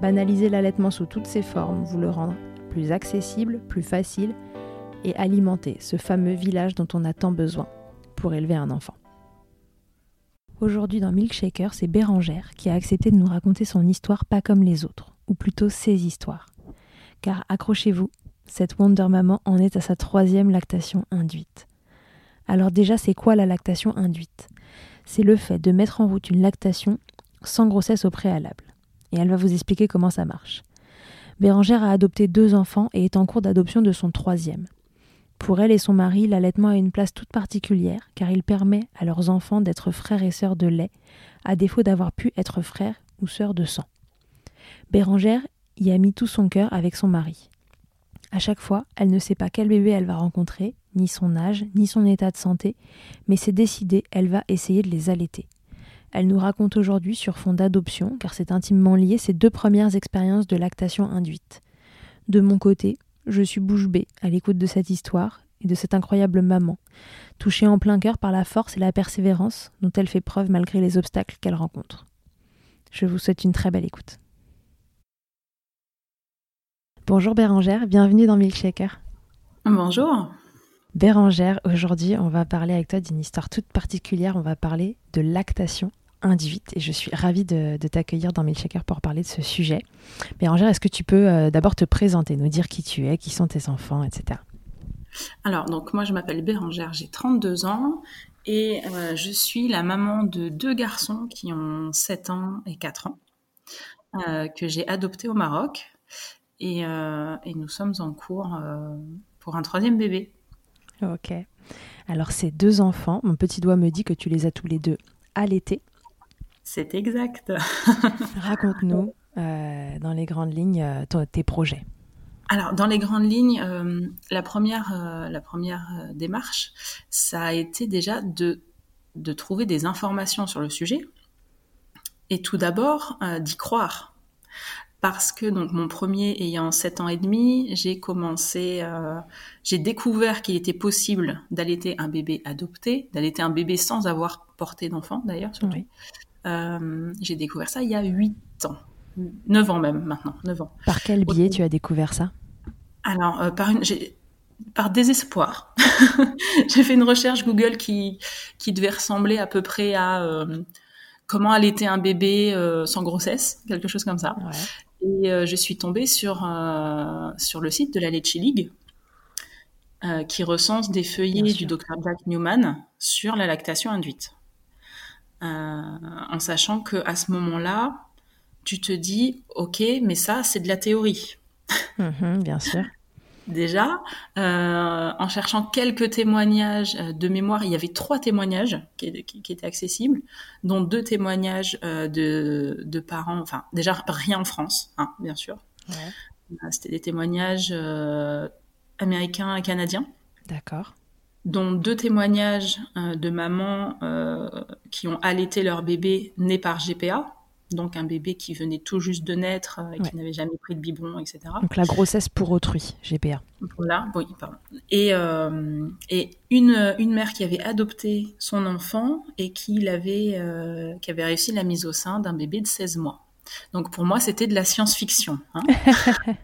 Banaliser l'allaitement sous toutes ses formes, vous le rendre plus accessible, plus facile et alimenter ce fameux village dont on a tant besoin pour élever un enfant. Aujourd'hui dans Milkshaker, c'est Bérangère qui a accepté de nous raconter son histoire pas comme les autres, ou plutôt ses histoires. Car accrochez-vous, cette Wonder Maman en est à sa troisième lactation induite. Alors déjà, c'est quoi la lactation induite? C'est le fait de mettre en route une lactation sans grossesse au préalable et elle va vous expliquer comment ça marche. Bérangère a adopté deux enfants et est en cours d'adoption de son troisième. Pour elle et son mari, l'allaitement a une place toute particulière car il permet à leurs enfants d'être frères et sœurs de lait, à défaut d'avoir pu être frères ou sœurs de sang. Bérangère y a mis tout son cœur avec son mari. À chaque fois, elle ne sait pas quel bébé elle va rencontrer, ni son âge, ni son état de santé, mais c'est décidé, elle va essayer de les allaiter. Elle nous raconte aujourd'hui sur fond d'adoption, car c'est intimement lié ses deux premières expériences de lactation induite. De mon côté, je suis bouche bée à l'écoute de cette histoire et de cette incroyable maman, touchée en plein cœur par la force et la persévérance dont elle fait preuve malgré les obstacles qu'elle rencontre. Je vous souhaite une très belle écoute. Bonjour Bérangère, bienvenue dans Milkshaker. Bonjour. Bérangère, aujourd'hui on va parler avec toi d'une histoire toute particulière, on va parler de lactation et je suis ravie de, t'accueillir dans Milkshaker pour parler de ce sujet. Bérangère, est-ce que tu peux euh, d'abord te présenter, nous dire qui tu es, qui sont tes enfants, etc. Alors, donc moi je m'appelle Bérangère, j'ai 32 ans et euh, je suis la maman de deux garçons qui ont 7 ans et 4 ans, euh, que j'ai adoptés au Maroc et, et, nous sommes en cours pour un troisième bébé. Ok. Alors ces deux enfants, mon petit doigt me dit que tu les as tous les deux allaités. C'est exact. Raconte-nous euh, dans les grandes lignes euh, tes projets. Alors, dans les grandes lignes, euh, la première, la première démarche, ça a été déjà de de trouver des informations sur le sujet et tout d'abord d'y croire parce que donc mon premier ayant 7 ans et demi, j'ai commencé, j'ai découvert qu'il était possible d'allaiter un bébé adopté, d'allaiter un bébé sans avoir porté d'enfant d'ailleurs. Euh, j'ai découvert ça il y a 8 ans, 9 ans même maintenant, 9 ans. Par quel biais tu as découvert ça? Alors euh, par une, par désespoir. j'ai fait une recherche Google qui qui devait ressembler à peu près à comment allaiter un bébé sans grossesse, quelque chose comme ça. Ouais. Et euh, je suis tombée sur, euh, sur le site de la Leche League, euh, qui recense des feuillets du docteur Jack Newman sur la lactation induite. En sachant que à ce moment-là, tu te dis, ok, mais ça, c'est de la théorie. Mhm, bien sûr. Déjà, en cherchant quelques témoignages de mémoire, il y avait trois témoignages qui, étaient accessibles, dont deux témoignages de, de, parents, enfin déjà rien en France, hein, bien sûr. C'était des témoignages américains et canadiens. D'accord. Dont deux témoignages de mamans qui ont allaité leur bébé né par GPA, donc un bébé qui venait tout juste de naître et qui n'avait jamais pris de biberon, etc. Donc la grossesse pour autrui, GPA. Voilà, oui, pardon. Et, euh, et une, une mère qui avait adopté son enfant et qui, avait, euh, qui avait réussi la mise au sein d'un bébé de 16 mois. Donc pour moi, c'était de la science-fiction. Hein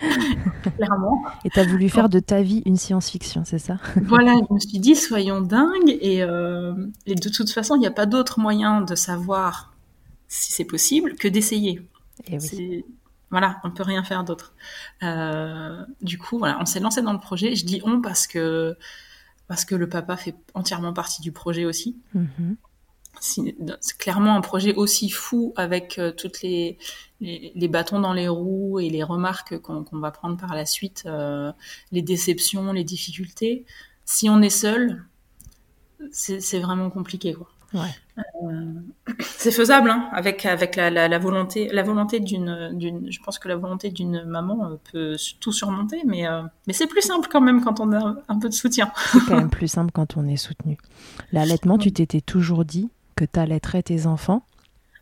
Clairement. Et tu as voulu faire de ta vie une science-fiction, c'est ça? Voilà, je me suis dit, soyons dingues. Et, euh, et de toute façon, il n'y a pas d'autre moyen de savoir si c'est possible, que d'essayer. Eh voilà, on peut rien faire d'autre. Euh, du coup, voilà, on s'est lancé dans le projet. Je dis on parce que parce que le papa fait entièrement partie du projet aussi. Mm-hmm. C'est clairement un projet aussi fou avec euh, toutes les, les, bâtons dans les roues et les remarques qu'on va prendre par la suite, euh, les déceptions, les difficultés. Si on est seul, c'est vraiment compliqué. Quoi. Euh, c'est faisable, hein, avec avec la, la, volonté, la volonté d'une d'une. Je pense que la volonté d'une maman euh, peut tout surmonter, mais euh, mais c'est plus simple quand même quand on a un peu de soutien. C'est quand même plus simple quand on est soutenu. L'allaitement, tu t'étais toujours dit que tu allaiterais tes enfants.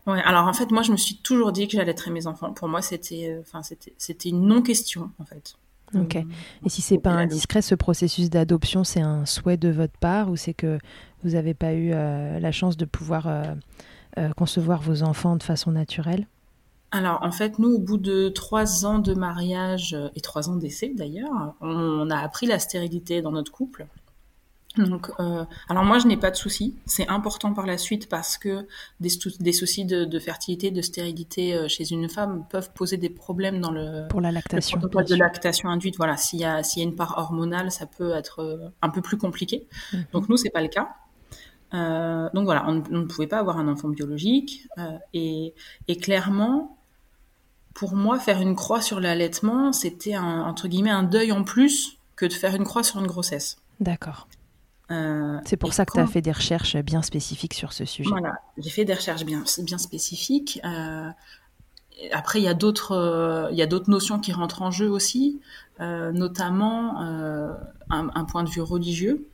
Ouais, alors en fait, moi, je me suis toujours dit que j'allaiterais mes enfants. Pour moi, c'était, enfin, c'était, c'était une non-question, en fait. Ok. Et si c'est pas indiscret, ce processus d'adoption, c'est un souhait de votre part ou c'est que vous n'avez pas eu euh, la chance de pouvoir euh, euh, concevoir vos enfants de façon naturelle? Alors, en fait, nous, au bout de trois ans de mariage et trois ans d'essai d'ailleurs, on a appris la stérilité dans notre couple. Donc, euh, alors moi, je n'ai pas de soucis. C'est important par la suite parce que des, des soucis de, de, fertilité, de stérilité euh, chez une femme peuvent poser des problèmes dans le pour la lactation, le de lactation induite. Voilà, s'il y a s'il y a une part hormonale, ça peut être euh, un peu plus compliqué. Mhm. Donc nous, c'est pas le cas. Euh, donc voilà, on, on, ne pouvait pas avoir un enfant biologique euh, et, et clairement, pour moi, faire une croix sur l'allaitement, c'était entre guillemets un deuil en plus que de faire une croix sur une grossesse. D'accord. Euh, c'est pour ça que tu as fait des recherches bien spécifiques sur ce sujet. Voilà, j'ai fait des recherches bien, bien spécifiques. Euh, après, il y a d'autres, euh, notions qui rentrent en jeu aussi, notamment un, point de vue religieux,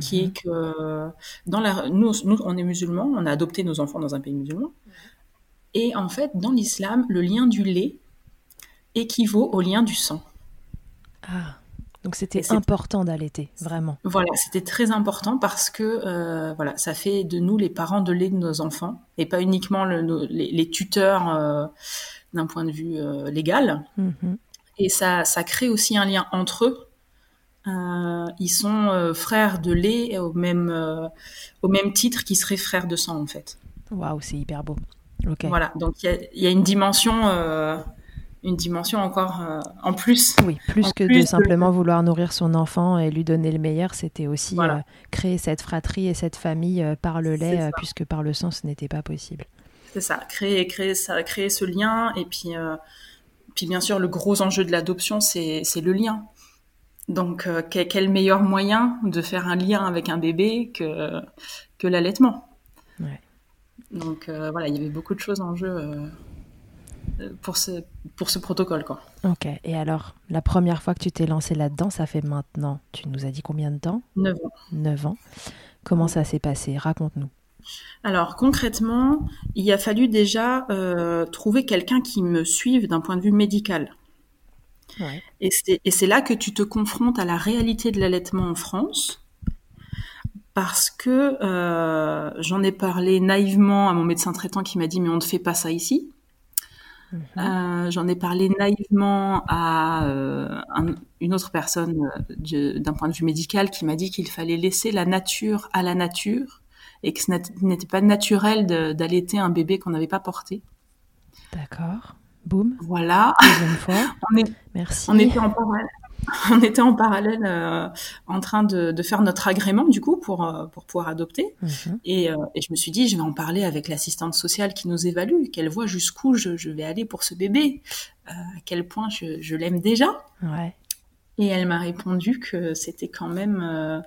qui est mhm. que dans la, nous, nous, on est musulmans, on a adopté nos enfants dans un pays musulman, et en fait, dans l'islam, le lien du lait équivaut au lien du sang. Ah. Donc c'était important d'allaiter, vraiment. Voilà, c'était très important parce que euh, voilà, ça fait de nous les parents de lait de nos enfants et pas uniquement le, les, tuteurs euh, d'un point de vue euh, légal. Mhm. Et ça, ça crée aussi un lien entre eux. ils sont frères de lait au même, au même titre qu'ils seraient frères de sang en fait. Waouh, c'est hyper beau. Voilà, donc il y, y, a une dimension une dimension encore euh, en plus. Oui, plus que de simplement vouloir nourrir son enfant et lui donner le meilleur, c'était aussi euh, créer cette fratrie et cette famille euh, par le lait, puisque par le sang, ce n'était pas possible. C'est ça, créer, créer, ça, créer ce lien. Et puis, puis bien sûr, le gros enjeu de l'adoption, c'est le lien. Donc, quel meilleur moyen de faire un lien avec un bébé que, que l'allaitement? Ouais. Donc, voilà, il y avait beaucoup de choses en jeu pour ce, pour ce protocole. Quoi. Ok, et alors, la première fois que tu t'es lancé là-dedans, ça fait maintenant, tu nous as dit combien de temps? 9 ans. 9 ans. Comment ça s'est passé? Raconte-nous. Alors concrètement, il a fallu déjà euh, trouver quelqu'un qui me suive d'un point de vue médical. Et c'est là que tu te confrontes à la réalité de l'allaitement en France, parce que euh, j'en ai parlé naïvement à mon médecin traitant qui m'a dit mais on ne fait pas ça ici. Euh, j'en ai parlé naïvement à une autre personne d'un point de vue médical qui m'a dit qu'il fallait laisser la nature à la nature et que ce n'était pas naturel d'allaiter un bébé qu'on n'avait pas porté. D'accord. Boum. Voilà. Deuxième fois. on est, Merci. On était en parallèle. On était en parallèle euh, en train de, de, faire notre agrément du coup pour euh, pour pouvoir adopter mhm. et, euh, et, je me suis dit je vais en parler avec l'assistante sociale qui nous évalue qu'elle voit jusqu'où je, je, vais aller pour ce bébé à quel point je, je l'aime déjà ouais. et elle m'a répondu que c'était quand même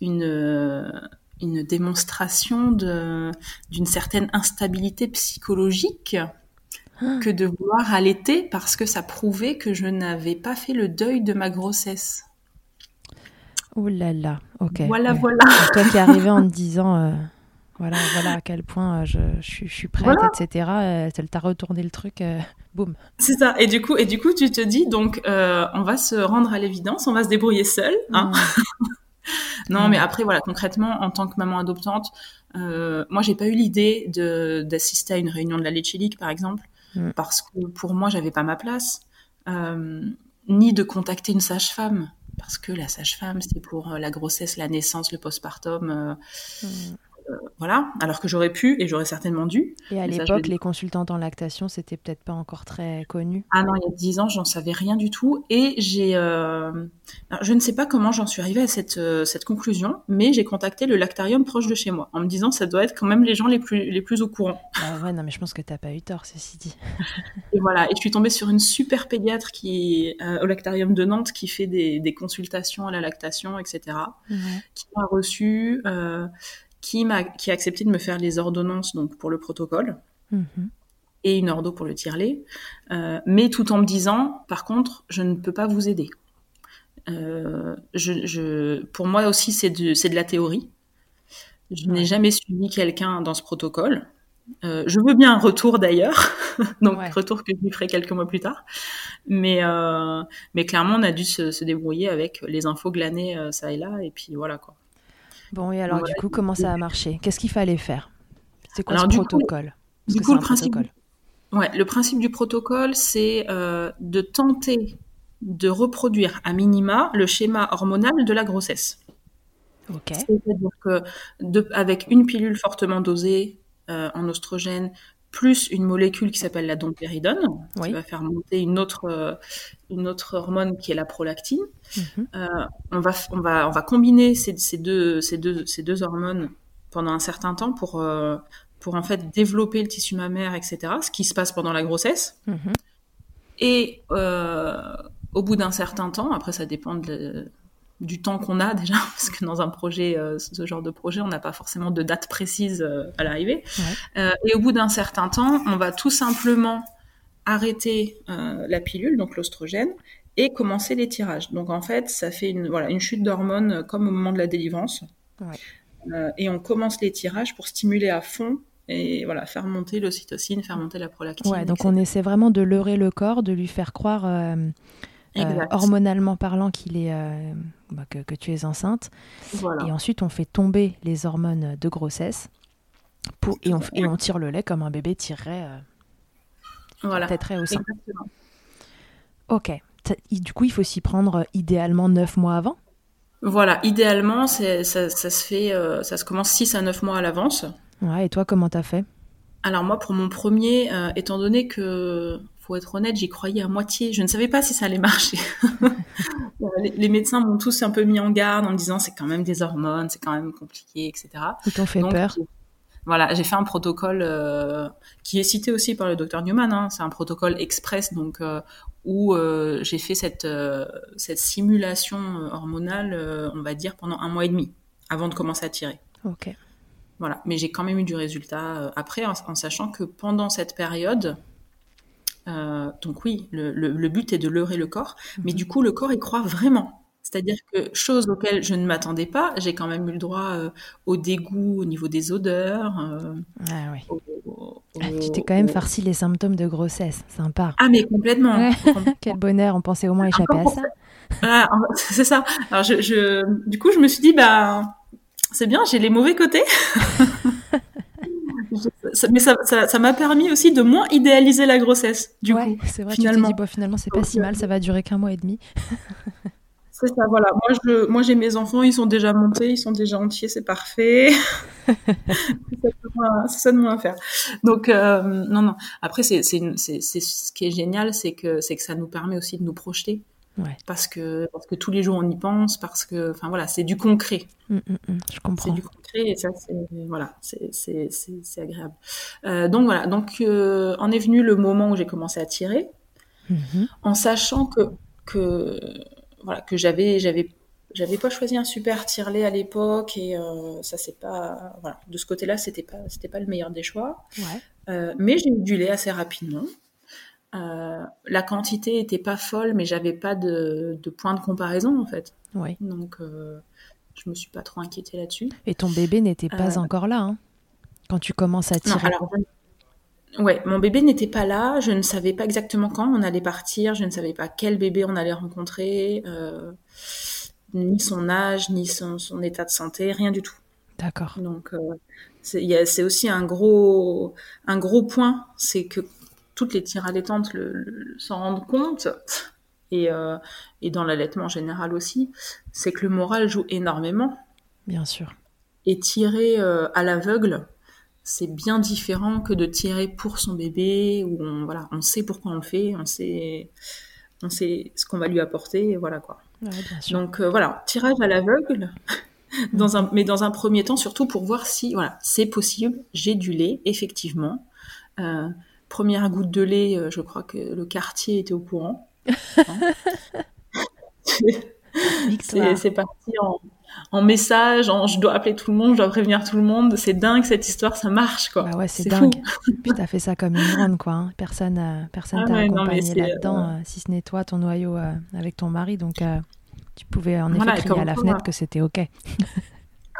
une une démonstration d'une certaine instabilité psychologique. Que de vouloir allaiter parce que ça prouvait que je n'avais pas fait le deuil de ma grossesse. Oh là là, ok. Voilà, voilà. Toi qui arrivé en te disant, euh, voilà, voilà à quel point euh, je, je, suis prête, etc. Euh, elle t'a retourné le truc, boum. C'est ça. Et du coup, et du coup, tu te dis donc, on va se rendre à l'évidence, on va se débrouiller seul. Hein non, mais après, voilà, concrètement, en tant que maman adoptante, euh, moi, j'ai pas eu l'idée d'assister à une réunion de la Leche League, par exemple, mm. parce que pour moi, j'avais pas ma place, euh, ni de contacter une sage-femme, parce que la sage-femme, c'est pour euh, la grossesse, la naissance, le postpartum. Euh, mm. Voilà, alors que j'aurais pu et j'aurais certainement dû. Et à l'époque, les consultantes en lactation, c'était peut-être pas encore très connu. Ah non, il y a dix ans, j'en savais rien du tout. Et j'ai, euh... je ne sais pas comment j'en suis arrivée à cette, euh, cette conclusion, mais j'ai contacté le lactarium proche de chez moi en me disant ça doit être quand même les gens les plus, les plus au courant. Ah ouais, non, mais je pense que t'as pas eu tort, ceci dit. et voilà, et je suis tombée sur une super pédiatre qui, euh, au lactarium de Nantes qui fait des, des consultations à la lactation, etc., qui m'a reçu qui, a, qui a accepté de me faire les ordonnances donc pour le protocole mhm. et une ordo pour le tirelet, euh, mais tout en me disant, par contre, je ne peux pas vous aider. Euh, je, je, pour moi aussi, c'est de, de la théorie. Je n'ai jamais suivi quelqu'un dans ce protocole. Euh, je veux bien un retour d'ailleurs, donc retour que je lui ferai quelques mois plus tard. Mais, mais clairement, on a dû se, se débrouiller avec les infos glanées ça et là, et puis voilà quoi. Bon, et alors, du coup, comment ça a marché? Qu'est-ce qu'il fallait faire? C'est quoi ce protocole? Du coup, le principe, ouais, le principe du protocole, c'est euh, de tenter de reproduire à minima le schéma hormonal de la grossesse. Ok. C'est-à-dire que avec une pilule fortement dosée euh, en oestrogène, plus une molécule qui s'appelle la dompéridone, qui va faire monter une autre, euh, une autre hormone qui est la prolactine. Mhm. Euh, on, va, on, va, on va combiner ces, ces, deux, ces, deux, ces deux hormones pendant un certain temps pour, euh, pour en fait développer le tissu mammaire, etc., ce qui se passe pendant la grossesse. Mhm. Et au bout d'un certain temps, après ça dépend de, du temps qu'on a déjà, parce que dans un projet, euh, ce genre de projet, on n'a pas forcément de date précise euh, à l'arrivée. Euh, et au bout d'un certain temps, on va tout simplement arrêter la pilule, donc l'ostrogène, et commencer les tirages. Donc en fait, ça fait une, voilà, une chute d'hormones comme au moment de la délivrance. et on commence les tirages pour stimuler à fond et voilà, faire monter l'ocytocine, faire monter la prolactine. Ouais, donc on essaie vraiment de leurrer le corps, de lui faire croire euh, hormonalement parlant qu'il est euh, bah, que, tu es enceinte. Et ensuite, on fait tomber les hormones de grossesse pour, et, on, et on tire le lait comme un bébé tirerait euh, voilà. au sein. Ok. Du coup, il faut s'y prendre idéalement 9 mois avant? Voilà, idéalement, ça, ça, se fait, ça se commence 6 à 9 mois à l'avance. Ouais, et toi, comment t'as fait? Alors moi, pour mon premier, étant donné que faut être honnête, j'y croyais à moitié. Je ne savais pas si ça allait marcher. les, médecins m'ont tous un peu mis en garde en me disant c'est quand même des hormones, c'est quand même compliqué, etc. Ils t'ont fait peur. Voilà, j'ai fait un protocole euh, qui est cité aussi par le docteur Newman. Hein. C'est un protocole express, donc euh, où euh, j'ai fait cette cette simulation hormonale, on va dire pendant un mois et demi avant de commencer à tirer. Ok. Voilà, mais j'ai quand même eu du résultat après, en sachant que pendant cette période, euh, donc oui, le, but est de leurrer le corps, mais mhm. du coup le corps y croit vraiment. C'est-à-dire que, chose auxquelles je ne m'attendais pas, j'ai quand même eu le droit euh, au dégoût au niveau des odeurs. euh, Ah, au- au- Ah, tu t'es quand même au- farci les symptômes de grossesse. Sympa. Ah, mais complètement. Ouais. complètement. Quel bonheur, on pensait au moins échapper à ça. Ah, c'est ça. Alors, je, je- du coup, je me suis dit, bah, c'est bien, j'ai les mauvais côtés. Je- mais ça ça- ça m'a permis aussi de moins idéaliser la grossesse, du ouais, coup. c'est vrai, tu finalement. dis, bon, finalement, c'est pas si mal, ça va durer qu'un mois et demi. C'est ça, voilà. Moi, je, moi, j'ai mes enfants, ils sont déjà montés, ils sont déjà entiers, c'est parfait. c'est ça de moins- à faire. Donc, euh, non, non. Après, c'est, ce qui est génial, c'est que, c'est que ça nous permet aussi de nous projeter. Ouais. Parce que, parce que tous les jours on y pense, parce que, enfin voilà, c'est du concret. Hum, hum, hum, je C'est comprends. du concret et ça, c'est, voilà, c'est, c'est, c'est, c'est agréable. Euh, donc voilà. Donc, euh, en est venu le moment où j'ai commencé à tirer Mhm. en sachant que que voilà que j'avais j'avais j'avais pas choisi un super tirelet à l'époque et euh, ça c'est pas voilà de ce côté-là c'était pas c'était pas le meilleur des choix Ouais. Mais j'ai eu du lait assez rapidement Euh, la quantité était pas folle mais j'avais pas de, de point de comparaison en fait donc euh, je me suis pas trop inquiétée là-dessus Et ton bébé n'était pas Euh, encore là, hein, quand tu commences à Non, tirer. alors, je- ouais, mon bébé n'était pas là. Je ne savais pas exactement quand on allait partir. Je ne savais pas quel bébé on allait rencontrer, ni son âge, ni son, son état de santé, rien du tout. D'accord. Donc, c'est aussi un gros, un gros point, c'est que toutes les tires allaitantes le, le- s'en rendent compte. Et, euh, et dans l'allaitement en général aussi, c'est que le moral joue énormément. Bien sûr. Et tirer euh, à l'aveugle, c'est bien différent que de tirer pour son bébé, où on, voilà, on sait pourquoi on le fait, on sait, on sait ce qu'on va lui apporter, et voilà quoi. Ouais, bien sûr. Donc euh, voilà, tirage à l'aveugle, dans un, mais dans un premier temps surtout pour voir si voilà, c'est possible, j'ai du lait, effectivement. Euh, première goutte de lait, euh, je crois que le quartier était au courant. C'est parti en, en message, en je dois appeler tout le monde, je dois prévenir tout le monde. C'est dingue cette histoire, ça marche quoi. Bah ouais, c'est dingue. Puis t'as fait ça comme une grande, quoi. hein. Personne, euh, personne Ah t'a ouais, accompagné là-dedans, euh, si ce n'est toi, ton noyau euh, avec ton mari. Donc, tu pouvais en effet Voilà, crier à la fenêtre que c'était OK.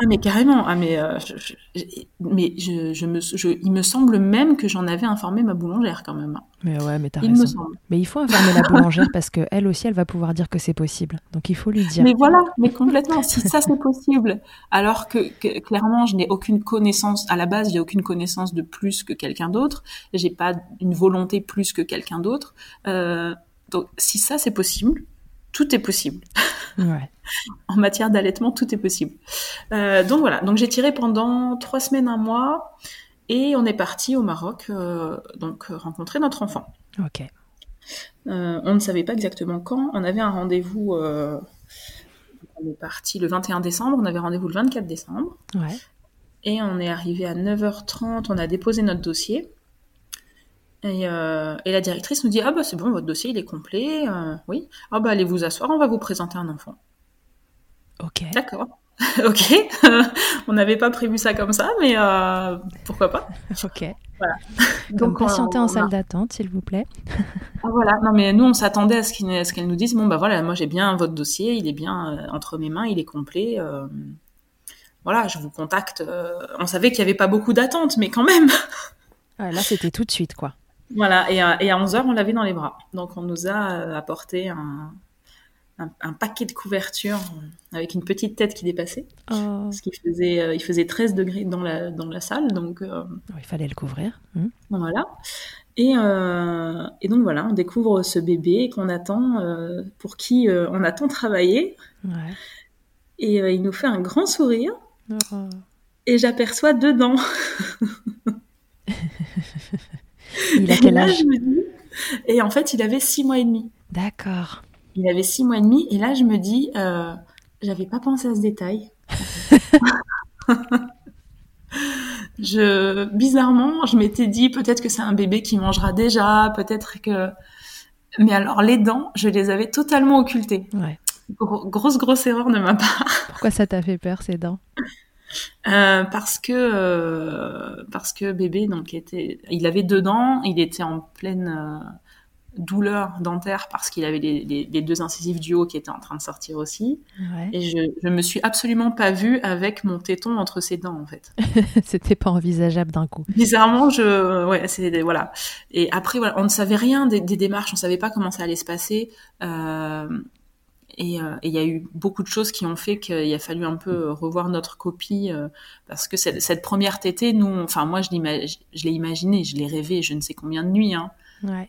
Ah mais carrément, ah mais euh, je, je- je- mais je, je me, je, il me semble même que j'en avais informé ma boulangère quand même. hein. Mais ouais, mais t'as Il me raison. semble. Mais il faut informer la boulangère parce que elle aussi, elle va pouvoir dire que c'est possible. Donc, il faut lui dire. Mais voilà, mais complètement. Si ça c'est possible, alors que, que clairement je n'ai aucune connaissance à la base, j'ai aucune connaissance de plus que quelqu'un d'autre. J'ai pas une volonté plus que quelqu'un d'autre. Euh, donc si ça c'est possible, tout est possible. Ouais. En matière d'allaitement, tout est possible. Euh, donc voilà, donc j'ai tiré pendant trois semaines, un mois, et on est parti au Maroc, euh, donc euh, rencontrer notre enfant. OK. Euh, on ne savait pas exactement quand. On avait un rendez-vous. on est parti le 21 décembre. On avait rendez-vous le 24 décembre. Ouais. Et on est arrivé à 9h30. On a déposé notre dossier. Et, euh, et la directrice nous dit Ah bah c'est bon, votre dossier il est complet. euh, oui. Ah bah allez vous asseoir, on va vous présenter un enfant. OK. D'accord. ok. on n'avait pas prévu ça comme ça, mais euh, pourquoi pas. OK. Donc, patienter on- en a- salle d'attente, s'il vous plaît. Ah, voilà, non mais nous on s'attendait à ce qu'elle nous dise bon bah voilà, moi j'ai bien votre dossier, il est bien entre mes mains, il est complet. voilà, je vous contacte. on savait qu'il y avait pas beaucoup d'attentes, mais quand même. Là, c'était tout de suite, quoi. Voilà, et à, et à 11h on l'avait dans les bras. Donc on nous a euh, apporté un, un, un paquet de couvertures euh, avec une petite tête qui dépassait, Oh. parce qu'il faisait euh, il faisait 13 degrés dans la dans la salle, donc euh, Oh, il fallait le couvrir. Hmm. Voilà. Et, euh, et donc voilà, on découvre ce bébé qu'on attend, pour qui on a tant travaillé. Ouais. Et il nous fait un grand sourire. Oh. Et j'aperçois deux dents. Il a Et quel là, âge je me dis- Et en fait, il avait six mois et demi. D'accord. Il avait six mois et demi. Et là, je me dis, euh, j'avais pas pensé à ce détail. je, bizarrement, je m'étais dit peut-être que c'est un bébé qui mangera déjà, peut-être que. Mais alors, les dents, je les avais totalement occultées. Ouais. Gros- grosse, grosse erreur de ma part. Pourquoi ça t'a fait peur, ces dents? Euh, parce que euh, parce que bébé donc était il avait deux dents il était en pleine euh, douleur dentaire parce qu'il avait les, deux incisives du haut qui étaient en train de sortir aussi. Et je, je me suis absolument pas vue avec mon téton entre ses dents en fait. C'était pas envisageable d'un coup. Bizarrement, je, ouais, c'est voilà. Et après, voilà, on ne savait rien des, démarches, on savait pas comment ça allait se passer. Euh, et il y a eu beaucoup de choses qui ont fait qu'il a fallu un peu revoir notre copie euh, parce que cette, cette, première tétée, nous, enfin moi je l'ai imaginé, je l'ai rêvé, je ne sais combien de nuits. Hein. Ouais.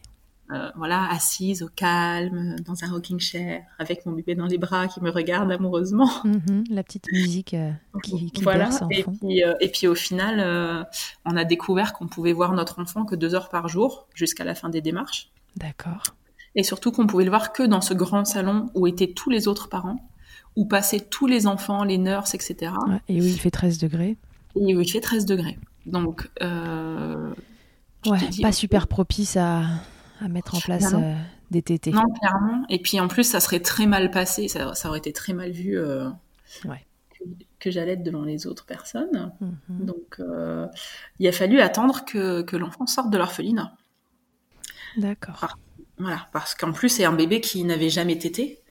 Euh, voilà, assise au calme, dans un rocking chair, avec mon bébé dans les bras qui me regarde amoureusement. Mhm, la petite musique euh, qui, qui voilà. berce en et fond. Puis, euh, et puis au final, on a découvert qu'on pouvait voir notre enfant que deux heures par jour jusqu'à la fin des démarches. D'accord. Et surtout qu'on pouvait le voir que dans ce grand salon où étaient tous les autres parents, où passaient tous les enfants, les nurses, etc. et où il fait 13 degrés. Et où il fait 13 degrés. Donc, ouais, pas super propice à, à mettre en place euh, des tétés. Non, clairement. Et puis en plus, ça serait très mal passé, ça, aurait été très mal vu euh, que, j'allais être devant les autres personnes. Mhm. Donc euh, il a fallu attendre que, que l'enfant sorte de l'orphelinat. D'accord. Voilà, parce qu'en plus, c'est un bébé qui n'avait jamais tété.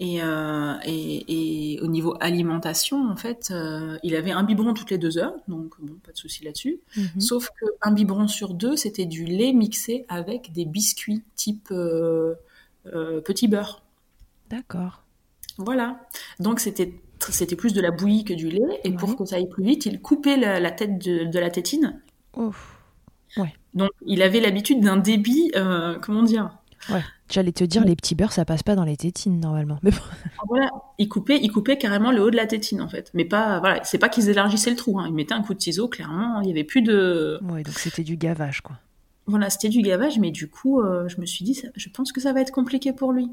Euh, et, et, au niveau alimentation, en fait, euh, il avait un biberon toutes les deux heures, donc bon, pas de souci là-dessus. Mhm. Sauf qu'un biberon sur deux, c'était du lait mixé avec des biscuits type euh, petit beurre. D'accord. Voilà. Donc c'était c'était plus de la bouillie que du lait, et pour que ça aille plus vite, il coupait la, tête de, la tétine. Ouf. Ouais. Donc il avait l'habitude d'un débit, comment dire Ouais. J'allais te dire, les petits beurres, ça passe pas dans les tétines normalement. Mais ah, voilà, ils coupaient, ils coupaient carrément le haut de la tétine en fait. Mais pas, voilà, c'est pas qu'ils élargissaient le trou. Hein. Ils mettaient un coup de ciseau, clairement. Il y avait plus de. Ouais, donc c'était du gavage quoi. Voilà, c'était du gavage, mais du coup, euh, je me suis dit, je pense que ça va être compliqué pour lui.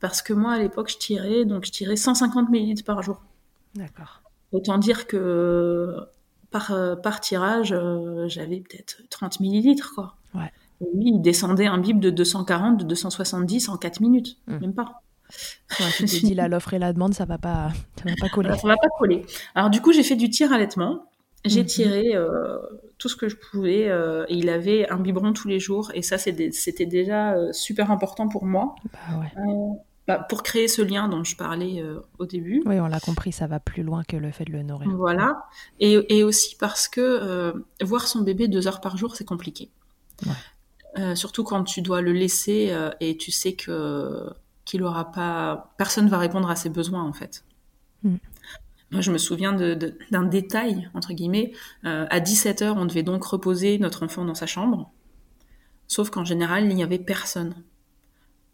Parce que moi, à l'époque, je tirais, donc je tirais 150 ml par jour. D'accord. Autant dire que par, euh, par tirage, euh, j'avais peut-être 30 millilitres, quoi. Ouais. Oui, il descendait un bip de 240, de 270 en 4 minutes, hmm. même pas. Ouais, tu dit là, l'offre et la demande, ça va pas, ça va pas coller. ça va pas coller. Alors du coup, j'ai fait du tir allaitement. J'ai mhm. tiré euh, tout ce que je pouvais euh, et il avait un biberon tous les jours et ça c'était déjà euh, super important pour moi. Bah ouais. Bah, pour créer ce lien dont je parlais au début. Oui, on l'a compris, ça va plus loin que le fait de le nourrir. Voilà. Et, et aussi parce que voir son bébé deux heures par jour, c'est compliqué. Ouais. Euh, surtout quand tu dois le laisser euh, et tu sais que qu'il aura pas, personne va répondre à ses besoins en fait. Mm. Moi, je me souviens d'un détail entre guillemets. Euh, à 17 h on devait donc reposer notre enfant dans sa chambre, sauf qu'en général, il n'y avait personne.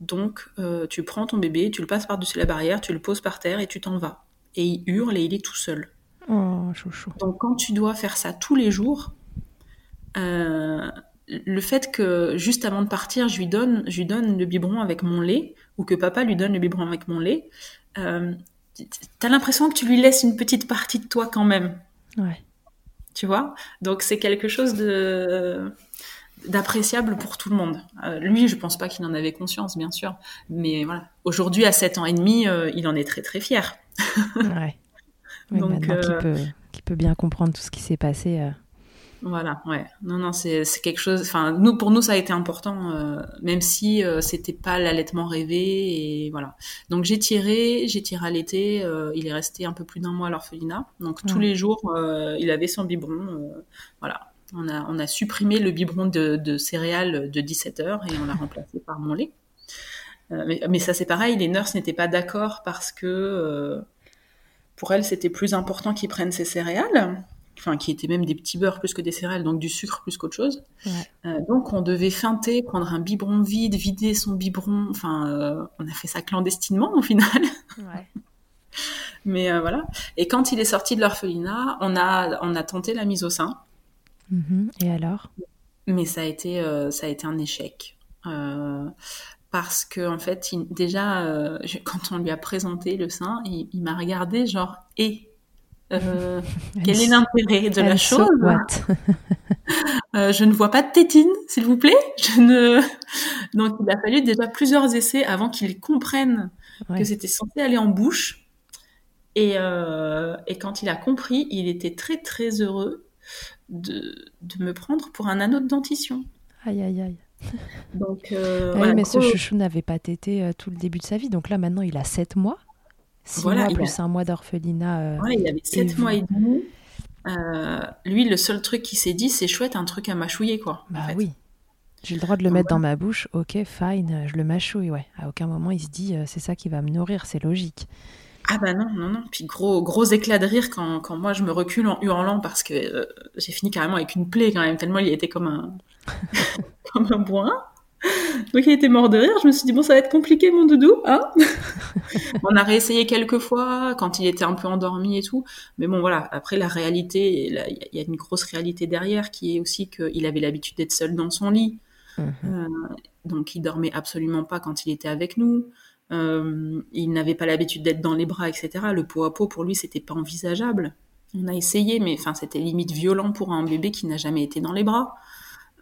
Donc, tu prends ton bébé, tu le passes par-dessus la barrière, tu le poses par terre et tu t'en vas. Et il hurle et il est tout seul. Oh, chouchou. Donc, quand tu dois faire ça tous les jours, le fait que juste avant de partir, je lui donne, je lui donne le biberon avec mon lait, ou que papa lui donne le biberon avec mon lait, euh, t'as l'impression que tu lui laisses une petite partie de toi quand même. Ouais. Tu vois? Donc c'est quelque chose de d'appréciable pour tout le monde. Euh, lui, je pense pas qu'il en avait conscience, bien sûr, mais voilà. Aujourd'hui, à 7 ans et demi, euh, il en est très très fier. ouais. Donc, maintenant qu'il peut, peut, bien comprendre tout ce qui s'est passé. Voilà, ouais. Non, non, c'est quelque chose. Enfin, nous, pour nous, ça a été important, euh, même si euh, c'était pas l'allaitement rêvé et voilà. Donc j'ai tiré, j'ai tiré à l'été. Euh, il est resté un peu plus d'un mois à l'orphelinat. Donc tous les jours, il avait son biberon. voilà. On a, on a supprimé le biberon de, de céréales de 17 heures et on l'a remplacé par mon lait. Mais, mais, ça, c'est pareil. Les nurses n'étaient pas d'accord parce que pour elles, c'était plus important qu'ils prennent ces céréales enfin qui étaient même des petits beurres plus que des céréales, donc du sucre plus qu'autre chose. Euh, donc on devait feinter, prendre un biberon vide, vider son biberon. Enfin, euh, on a fait ça clandestinement au final. Mais euh, voilà. Et quand il est sorti de l'orphelinat, on a on a tenté la mise au sein. Mm-hmm. Et alors? Mais ça a été ça a été un échec. parce que en fait, déjà, quand on lui a présenté le sein, il, il m'a regardé genre et euh, quel est l'intérêt de la chose euh, Je ne vois pas de tétine, s'il vous plaît. Je ne... Donc il a fallu déjà plusieurs essais avant qu'il comprenne que c'était censé aller en bouche. Et, euh, et, quand il a compris, il était très très heureux de, de, me prendre pour un anneau de dentition. Aïe aïe aïe. Donc, oui, mais ce chouchou n'avait pas tété tout le début de sa vie. Donc là, maintenant, il a 7 mois. 6 mois plus un mois d'orphelinat. Euh, il avait 7 mois et demi. lui, le seul truc qu'il s'est dit, c'est chouette, un truc à mâchouiller, quoi. Bah oui. J'ai le droit de le mettre dans ma bouche. Ok, fine, je le mâchouille, ouais. À aucun moment, il se dit, c'est ça qui va me nourrir, c'est logique. Ah bah non, non, non. Puis gros, gros éclat de rire quand, quand moi je me recule en hurlant parce que j'ai fini carrément avec une plaie quand même, tellement il était comme un, comme un boin. Donc il était mort de rire. Je me suis dit bon, ça va être compliqué mon doudou, hein On a réessayé quelques fois quand il était un peu endormi et tout, mais bon voilà. Après la réalité, il y a une grosse réalité derrière qui est aussi qu'il avait l'habitude d'être seul dans son lit, mhm. euh, donc il dormait absolument pas quand il était avec nous. Euh, il n'avait pas l'habitude d'être dans les bras, etc. Le pot à pot pour lui c'était pas envisageable. On a essayé, mais enfin c'était limite violent pour un bébé qui n'a jamais été dans les bras.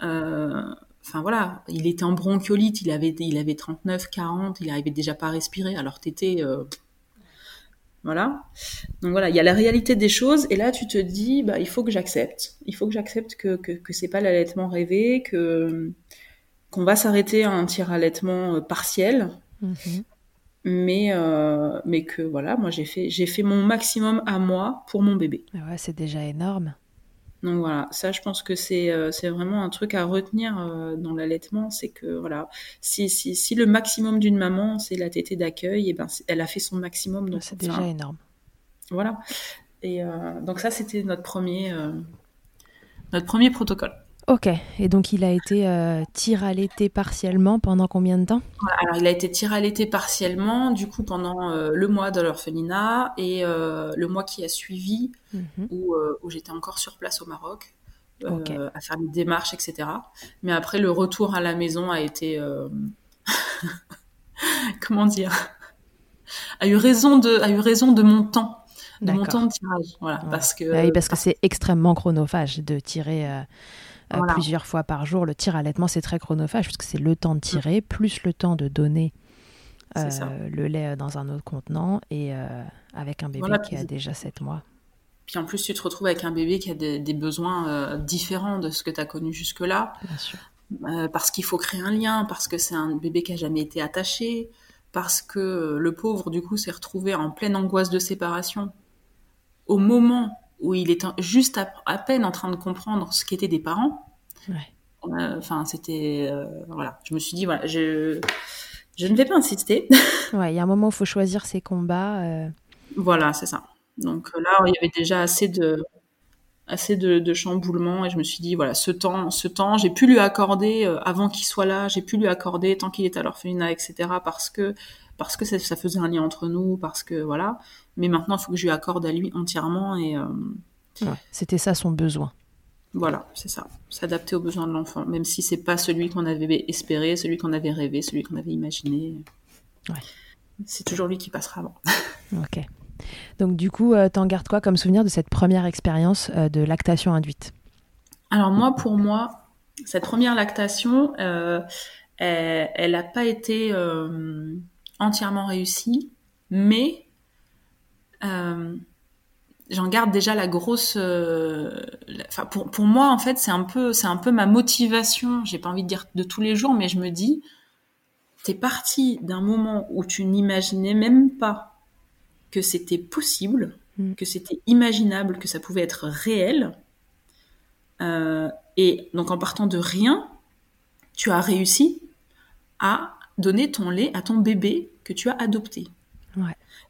Euh, enfin voilà, il était en bronchiolite, il avait, il avait 39, 40, il arrivait déjà pas à respirer, alors t'étais... Euh, voilà. Donc voilà, il y a la réalité des choses, et là tu te dis, bah, il faut que j'accepte. Il faut que j'accepte que, que, que c'est pas l'allaitement rêvé, que qu'on va s'arrêter à un tir allaitement euh, partiel. Mhm. Mais, mais que voilà, moi j'ai fait, j'ai fait mon maximum à moi pour mon bébé. Ouais, c'est déjà énorme. Donc voilà, ça je pense que c'est euh, vraiment un truc à retenir euh, dans l'allaitement, c'est que voilà, si, si, si le maximum d'une maman c'est la tétée d'accueil, et eh ben elle a fait son maximum. Donc c'est déjà énorme. Voilà. Et euh, donc ça c'était notre premier notre premier protocole. Ok, et donc il a été euh, tir à l'été partiellement pendant combien de temps? Alors il a été tir à l'été partiellement, du coup pendant euh, le mois de l'orphelinat et euh, le mois qui a suivi, mhm. où, j'étais encore sur place au Maroc, à faire les démarches, etc. Mais après le retour à la maison a été... comment dire? A eu raison de a eu raison de mon temps de mon temps de tirage voilà. Parce que ah oui, parce que c'est extrêmement chronophage de tirer euh, plusieurs fois par jour. Le tir à allaitement, c'est très chronophage puisque c'est le temps de tirer, plus le temps de donner euh, le lait dans un autre contenant et euh, avec un bébé qui a déjà 7 mois. Puis en plus, tu te retrouves avec un bébé qui a des, besoins différents de ce que tu as connu jusque-là. parce qu'il faut créer un lien, parce que c'est un bébé qui a jamais été attaché, parce que le pauvre, du coup, s'est retrouvé en pleine angoisse de séparation au moment où il est juste à, peine en train de comprendre ce qu'étaient des parents. Euh, enfin, c'était euh, voilà. Je me suis dit voilà, je je ne vais pas insister. ouais, il y a un moment où il faut choisir ses combats. Euh. Voilà, c'est ça. Donc là, il y avait déjà assez de assez de, de chamboulements et je me suis dit voilà, ce temps, ce temps, j'ai pu lui accorder avant qu'il soit là, j'ai pu lui accorder tant qu'il est à l'orphelinat, etc. Parce que parce que ça, faisait un lien entre nous, parce que voilà. Mais maintenant, il faut que je lui accorde à lui entièrement et. Euh, c'était ça son besoin. Voilà, c'est ça. S'adapter aux besoins de l'enfant, même si c'est pas celui qu'on avait espéré, celui qu'on avait rêvé, celui qu'on avait imaginé. C'est toujours lui qui passera avant. ok. Donc du coup, euh, t'en gardes quoi comme souvenir de cette première expérience euh, de lactation induite? Alors moi, pour moi, cette première lactation, elle n'a pas été entièrement réussi, mais euh, j'en garde déjà la grosse. Euh, pour, pour moi, en fait, c'est un peu, c'est un peu ma motivation. J'ai pas envie de dire de tous les jours, mais je me dis, t'es parti d'un moment où tu n'imaginais même pas que c'était possible, mm. que c'était imaginable, que ça pouvait être réel. Euh, et donc, en partant de rien, tu as réussi à donner ton lait à ton bébé que tu as adopté.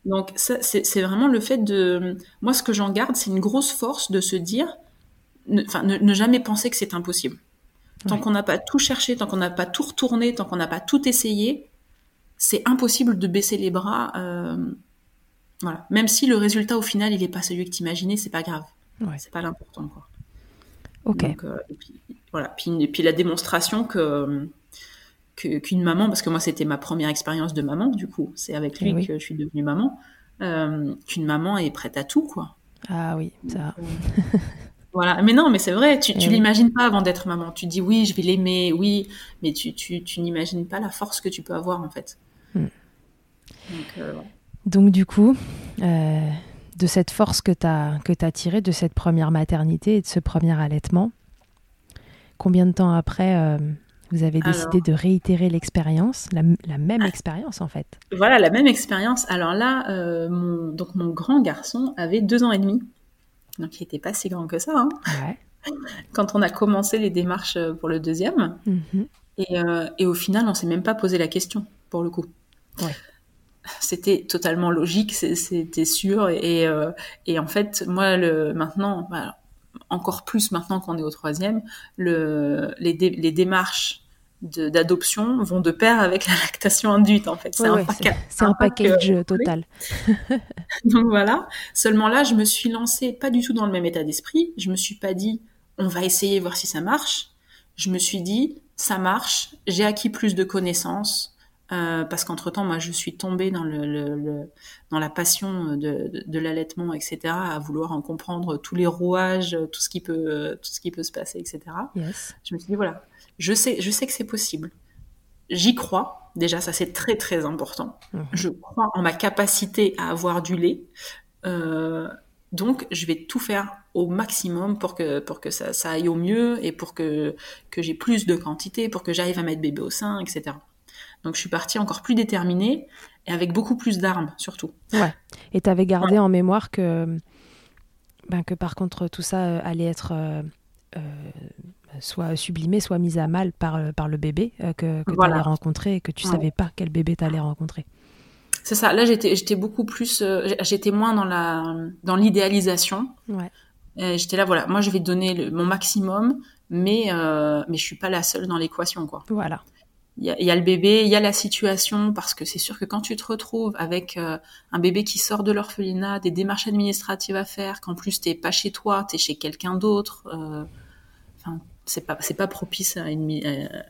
Donc c'est vraiment le fait de... Moi, ce que j'en garde, c'est une grosse force de se dire, enfin, ne, jamais penser que c'est impossible. Tant qu'on n'a pas tout cherché, tant qu'on n'a pas tout retourné, tant qu'on n'a pas tout essayé, c'est impossible de baisser les bras. Euh, voilà. Même si le résultat au final, il n'est pas celui que tu imaginais, c'est pas grave. Ouais. C'est pas l'important. Ok. Donc, euh, puis, voilà. Puis, et puis la démonstration que qu'une maman, parce que moi c'était ma première expérience de maman, du coup, c'est avec lui eh que je suis devenue maman, euh, qu'une maman est prête à tout, quoi. Ah oui, ça. Euh, voilà, mais non, mais c'est vrai, tu, tu eh l'imagines pas avant d'être maman. Tu dis oui, je vais l'aimer, oui, mais tu, tu, tu n'imagines pas la force que tu peux avoir en fait. Hmm. Donc, euh, Donc, du coup, de cette force que tu as, que as tirée de cette première maternité et de ce premier allaitement, combien de temps après Vous avez décidé de réitérer l'expérience, la, même ah. expérience en fait. Voilà, la même expérience. Alors là, euh, mon, donc mon grand garçon avait deux ans et demi, donc il n'était pas si grand que ça. Hein. Quand on a commencé les démarches pour le deuxième, mhm. euh, et, au final, on s'est même pas posé la question pour le coup. C'était totalement logique, c'était sûr, et, euh, et, en fait, moi, le, maintenant, bah, encore plus maintenant qu'on est au troisième, le, les, les démarches d'adoption vont de pair avec la lactation induite en fait. C'est un, un, package euh, total. Donc voilà. Seulement là, je me suis lancée pas du tout dans le même état d'esprit. Je me suis pas dit on va essayer voir si ça marche. Je me suis dit ça marche. J'ai acquis plus de connaissances. Euh, parce qu'entre temps, moi, je suis tombée dans le, le, dans la passion de, de, de l'allaitement, etc., à vouloir en comprendre tous les rouages, tout ce qui peut, tout ce qui peut se passer, etc. Yes. Je me suis dit voilà, je sais, je sais que c'est possible. J'y crois. Déjà, ça c'est très très important. Mhm. Je crois en ma capacité à avoir du lait. Euh, donc, je vais tout faire au maximum pour que, pour que ça, ça aille au mieux et pour que, que j'ai plus de quantité, pour que j'arrive à mettre bébé au sein, etc. Donc je suis partie encore plus déterminée et avec beaucoup plus d'armes surtout. Ouais. Et tu avais gardé en mémoire que, ben, que par contre tout ça euh, allait être euh, euh, soit sublimé, soit mis à mal par, par le bébé que, que tu allais rencontrer et que tu savais pas quel bébé tu allais rencontrer. C'est ça. Là, j'étais, j'étais beaucoup plus, j'étais moins dans la, dans l'idéalisation. Ouais. j'étais là, voilà, moi, je vais donner mon maximum, mais, mais je suis pas la seule dans l'équation, quoi. Voilà il y, a, le bébé, il y a la situation, parce que c'est sûr que quand tu te retrouves avec euh, un bébé qui sort de l'orphelinat, des démarches administratives à faire, qu'en plus t'es pas chez toi, t'es chez quelqu'un d'autre, euh, enfin c'est pas c'est pas propice à une,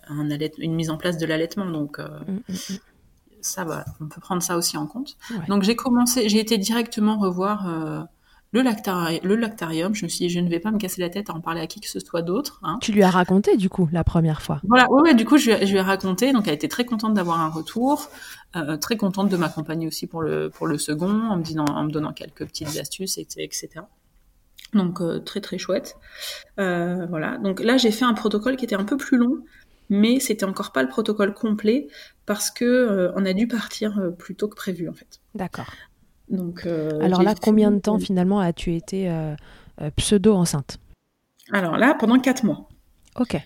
un une mise en place de l'allaitement, donc euh, mm, mm, mm. ça va, on peut prendre ça aussi en compte. Donc j'ai commencé, j'ai été directement revoir le, le lactarium. Je me suis dit, je ne vais pas me casser la tête à en parler à qui que ce soit d'autre. Hein. Tu lui as raconté, du coup, la première fois Voilà, ouais, du coup, je, lui ai raconté. Donc, elle était très contente d'avoir un retour, euh, très contente de m'accompagner aussi pour le, pour le second, en me, disant, en me donnant quelques petites astuces, etc. Donc, euh, très, très chouette. Euh, voilà. Donc, là, j'ai fait un protocole qui était un peu plus long, mais c'était encore pas le protocole complet parce que on a dû partir plus tôt que prévu, en fait. D'accord. Donc, euh, Alors là, combien de temps finalement as-tu été euh, euh, pseudo-enceinte Alors là, pendant 4 mois. Ok.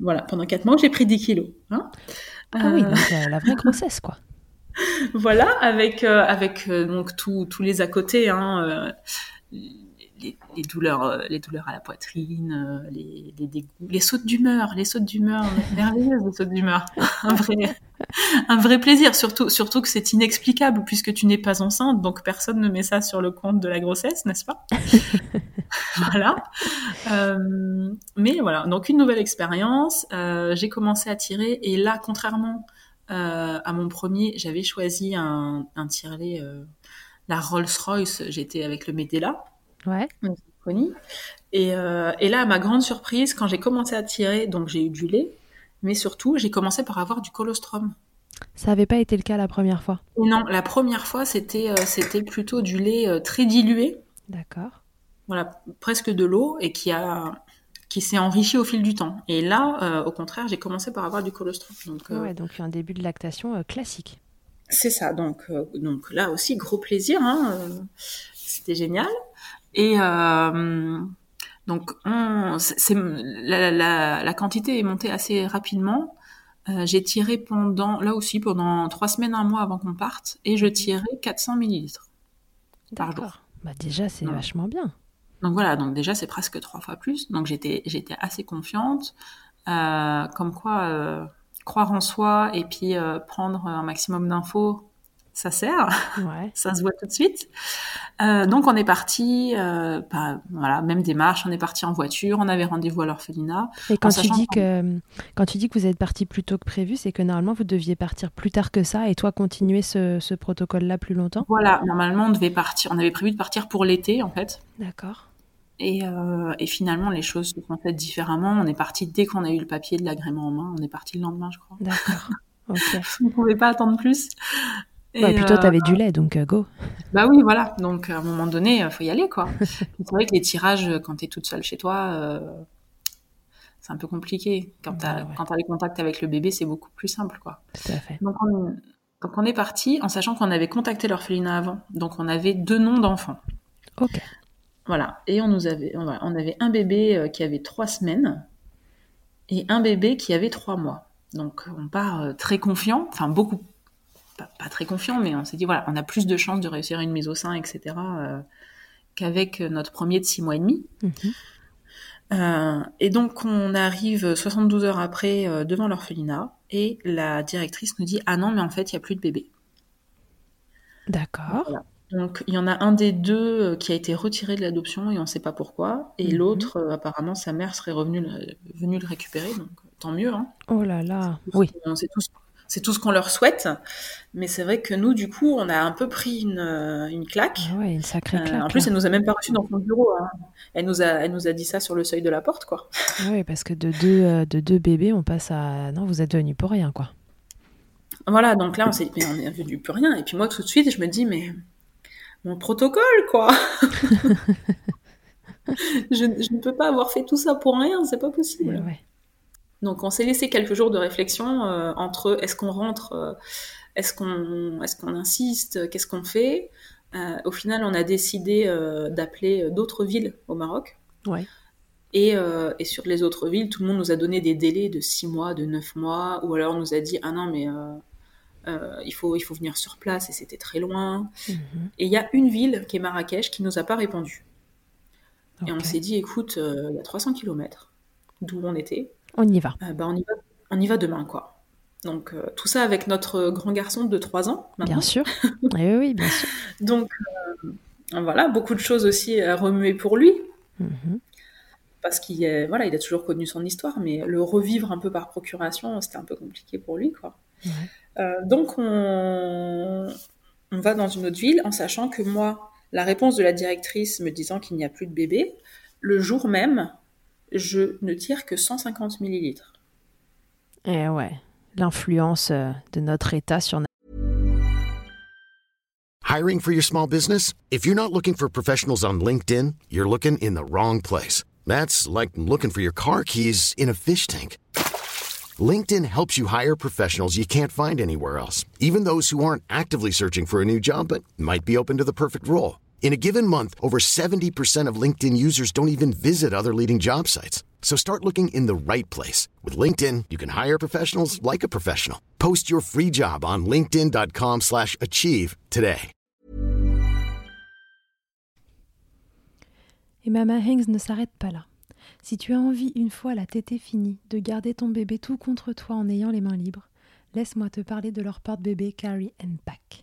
Voilà, pendant 4 mois, j'ai pris 10 kilos. Hein ah oui, donc la vraie grossesse, quoi. voilà, avec, avec donc tous les à côté, hein, les, douleurs, les douleurs à la poitrine, les, les dégoûts, les sautes d'humeur, les sautes d'humeur, merveilleuses les sautes d'humeur, un vrai, un vrai plaisir. Surtout, surtout que c'est inexplicable puisque tu n'es pas enceinte, donc personne ne met ça sur le compte de la grossesse, n'est-ce pas? Voilà. Euh, mais voilà, donc une nouvelle expérience. j'ai commencé à tirer et là, contrairement à mon premier, j'avais choisi un, un tirelet, la Rolls-Royce. J'étais avec le Medela. Ouais. Et, euh, et, là, à ma grande surprise, quand j'ai commencé à tirer, donc j'ai eu du lait, mais surtout, j'ai commencé par avoir du colostrum. Ça n'avait pas été le cas la première fois Non, la première fois, c'était euh, plutôt du lait euh, très dilué. D'accord. Voilà, presque de l'eau et qui a qui s'est enrichi au fil du temps. Et là, au contraire, j'ai commencé par avoir du colostrum. Donc, ouais, donc un début de lactation classique. C'est ça. Donc, donc là aussi, gros plaisir. Hein, c'était génial. Et donc, c'est, la, la, la, quantité est montée assez rapidement. Euh, j'ai tiré pendant, là aussi, pendant trois semaines, un mois avant qu'on parte, et je tirais 400 millilitres par jour. Bah déjà, c'est vachement bien. Donc voilà, donc déjà, c'est presque trois fois plus. Donc j'étais, j'étais assez confiante. Euh, comme quoi, euh, croire en soi et puis euh, prendre un maximum d'infos ça sert, ça se voit tout de suite. Euh, donc on est parti, euh, bah, voilà, même démarche, on est parti en voiture, on avait rendez-vous à l'orphelinat. Et quand tu dis que quand tu dis que vous êtes parti plus tôt que prévu, c'est que normalement vous deviez partir plus tard que ça et toi continuer ce, protocole-là plus longtemps? Voilà, normalement on devait partir, on avait prévu de partir pour l'été en fait. D'accord. Et, euh, et, finalement, les choses se sont faites différemment. On est parti dès qu'on a eu le papier de l'agrément en main. On est parti le lendemain, je crois. D'accord. Okay. on ne pouvait pas attendre plus. Et, puis toi, tu avais du lait, donc euh, go. Bah oui, voilà. Donc à un moment donné, il faut y aller, quoi. c'est vrai que les tirages, quand tu es toute seule chez toi, euh, c'est un peu compliqué. Quand tu as, les contacts avec le bébé, c'est beaucoup plus simple, quoi. Tout à fait. Donc on, donc on est parti en sachant qu'on avait contacté l'orphelinat avant. Donc on avait deux noms d'enfants. Ok. Voilà. Et on nous avait, on avait un bébé euh, qui avait trois semaines et un bébé qui avait trois mois. Donc on part euh, très confiant, enfin beaucoup, pas, très confiant, mais on s'est dit voilà, on a plus de chances de réussir une mise au sein, etc. Euh, qu'avec notre premier de six mois et demi. Mhm. et donc on arrive 72 heures après devant l'orphelinat et la directrice nous dit ah non mais en fait il y a plus de bébé. D'accord. Donc il y en a un des deux euh, qui a été retiré de l'adoption et on ne sait pas pourquoi. Et mhm. l'autre, euh, apparemment, sa mère serait revenue le, venue le récupérer, donc tant mieux. Hein. Oh là là, oui. C'est tout, ce qu'on leur souhaite. Mais c'est vrai que nous, du coup, on a un peu pris une, euh, une claque. Ah une sacrée claque. en plus, elle nous a même pas reçu dans son bureau. Hein. Elle, nous a, elle nous a dit ça sur le seuil de la porte, quoi. Oui, parce que de deux, de deux bébés, on passe à... Non, vous êtes venus pour rien, quoi. Voilà, donc là, on s'est dit, mais on est venu pour rien. Et puis moi, tout de suite, je me dis, mais mon protocole, quoi. je, ne peux pas avoir fait tout ça pour rien, c'est pas possible. Donc on s'est laissé quelques jours de réflexion euh, entre est-ce qu'on rentre, euh, est-ce qu'on est qu'on insiste, qu'est-ce qu'on fait. Euh, au final, on a décidé d'appeler d'autres villes au Maroc. Et, et, sur les autres villes, tout le monde nous a donné des délais de 6 mois, de 9 mois, ou alors on nous a dit ah non mais il, faut, il faut venir sur place et c'était très loin. Mhm. Et il y a une ville qui est Marrakech qui nous a pas répondu. Et on s'est dit, écoute, il y a 300 km d'où on était. On y va. Euh, bah, on, y va on y va demain, quoi. Donc tout ça avec notre grand garçon de 3 ans. Bien sûr. oui, oui, bien sûr. Donc voilà, beaucoup de choses aussi à remuer pour lui. Mhm. Parce qu'il voilà, il a toujours connu son histoire, mais le revivre un peu par procuration, c'était un peu compliqué pour lui, quoi. Euh, donc on, va dans une autre ville en sachant que moi, la réponse de la directrice me disant qu'il n'y a plus de bébé, le jour même, je ne tire que 150 millilitres. Eh ouais, l'influence euh, de notre état sur notre... Hiring for your small business? If you're not looking for professionals on LinkedIn, you're looking in the wrong place. That's like looking for your car keys in a fish tank. LinkedIn helps you hire professionals you can't find anywhere else, even those who aren't actively searching for a new job but might be open to the perfect role. In a given month, over 70% of LinkedIn users don't even visit other leading job sites. So start looking in the right place. With LinkedIn, you can hire professionals like a professional. Post your free job on linkedin.com slash achieve today. Et Mama Hanks ne s'arrête pas là. Si tu as envie, une fois la tétée finie, de garder ton bébé tout contre toi en ayant les mains libres, laisse-moi te parler de leur porte-bébé Carry and Pack.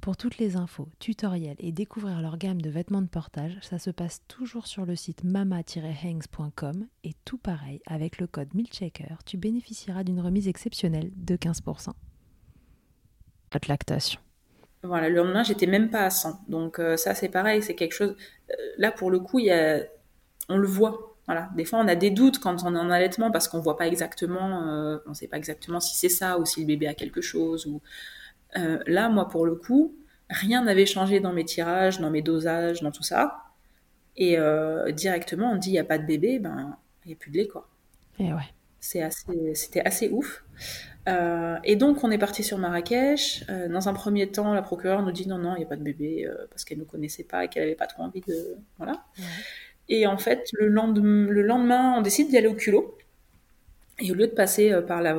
Pour toutes les infos, tutoriels et découvrir leur gamme de vêtements de portage, ça se passe toujours sur le site mama-hangs.com et tout pareil, avec le code MILCHECKER, tu bénéficieras d'une remise exceptionnelle de 15%. Notre lactation. Voilà, le lendemain, j'étais même pas à 100. Donc euh, ça, c'est pareil, c'est quelque chose... Euh, là, pour le coup, y a... on le voit. Voilà. Des fois, on a des doutes quand on est en allaitement parce qu'on voit pas exactement, euh, on sait pas exactement si c'est ça ou si le bébé a quelque chose ou euh, là, moi, pour le coup, rien n'avait changé dans mes tirages, dans mes dosages, dans tout ça. Et euh, directement, on dit il n'y a pas de bébé, ben il n'y a plus de lait, quoi. Et ouais. C'était assez, ouf. Euh, et donc, on est parti sur Marrakech. dans un premier temps, la procureure nous dit non, non, il n'y a pas de bébé parce qu'elle ne nous connaissait pas et qu'elle n'avait pas trop envie de. Voilà. Et en fait, le lendemain on décide d'y aller au culot. Et au lieu de passer euh, par la,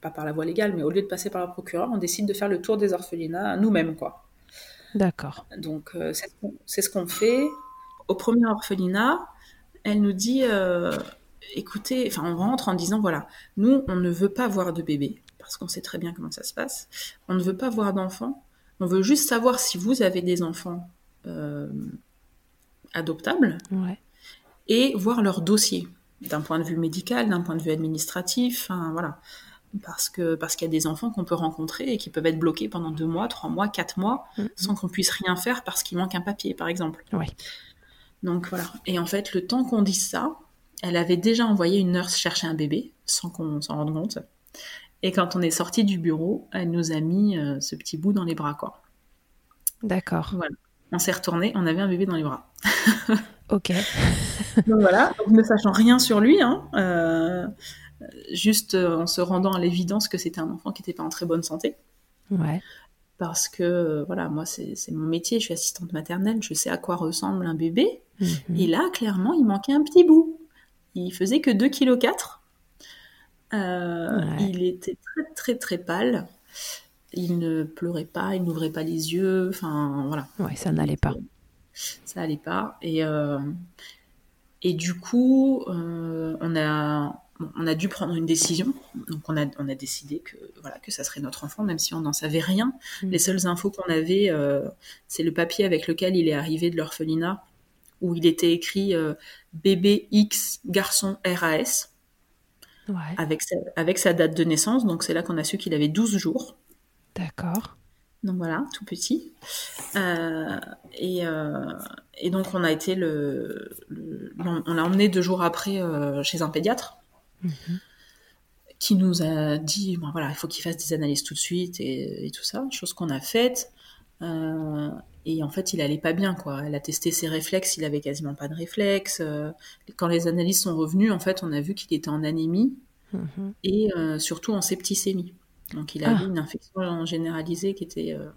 pas par la voie légale, mais au lieu de passer par le procureur, on décide de faire le tour des orphelinats nous-mêmes, quoi. D'accord. Donc, euh, c'est ce qu'on- c'est ce qu'on fait. Au premier orphelinat, elle nous dit euh, écoutez, enfin, on rentre en disant voilà, nous, on ne veut pas voir de bébé, parce qu'on sait très bien comment ça se passe. On ne veut pas voir d'enfants. On veut juste savoir si vous avez des enfants euh, adoptables Ouais. et voir leur dossier d'un point de vue médical, d'un point de vue administratif, voilà. Parce que parce qu'il y a des enfants qu'on peut rencontrer et qui peuvent être bloqués pendant deux mois, trois mois, quatre mois, Mhm. sans qu'on puisse rien faire parce qu'il manque un papier, par exemple. Ouais. Donc voilà. Et en fait, le temps qu'on dise ça, elle avait déjà envoyé une nurse chercher un bébé, sans qu'on s'en rende compte. Et quand on est sorti du bureau, elle nous a mis euh, ce petit bout dans les bras, quoi. D'accord. Voilà. On s'est retourné, on avait un bébé dans les bras. Ok. Donc voilà, donc ne sachant rien sur lui, hein, euh, juste euh, en se rendant à l'évidence que c'était un enfant qui n'était pas en très bonne santé. Ouais. Parce que, euh, voilà, moi, c'est mon métier, je suis assistante maternelle, je sais à quoi ressemble un bébé. Mhm. Et là, clairement, il manquait un petit bout. Il faisait que 2,4 kg. Euh, Ouais. Il était très, très, très pâle. Il ne pleurait pas, il n'ouvrait pas les yeux. Enfin, voilà. Ouais, ça n'allait pas. Ça allait pas. Et, euh, et du coup, euh, on, a, on a dû prendre une décision. Donc, on a, on a décidé que, voilà, que ça serait notre enfant, même si on n'en savait rien. Mm. Les seules infos qu'on avait, euh, c'est le papier avec lequel il est arrivé de l'orphelinat, où il était écrit bébé X garçon RAS, Ouais. avec sa, avec sa date de naissance. Donc, c'est là qu'on a su qu'il avait 12 jours. D'accord. Donc voilà, tout petit. Euh, et, euh, et donc on a été le, le- on l'a emmené deux jours après euh, chez un pédiatre Mhm. qui nous a dit bon, voilà il faut qu'il fasse des analyses tout de suite et, et tout ça, chose qu'on a faite. Et en fait il allait pas bien quoi. Elle a testé ses réflexes, il avait quasiment pas de réflexes. Quand les analyses sont revenues, en fait on a vu qu'il était en anémie Mhm. et surtout en septicémie. Donc il Ah. avait une infection généralisée qui était, euh,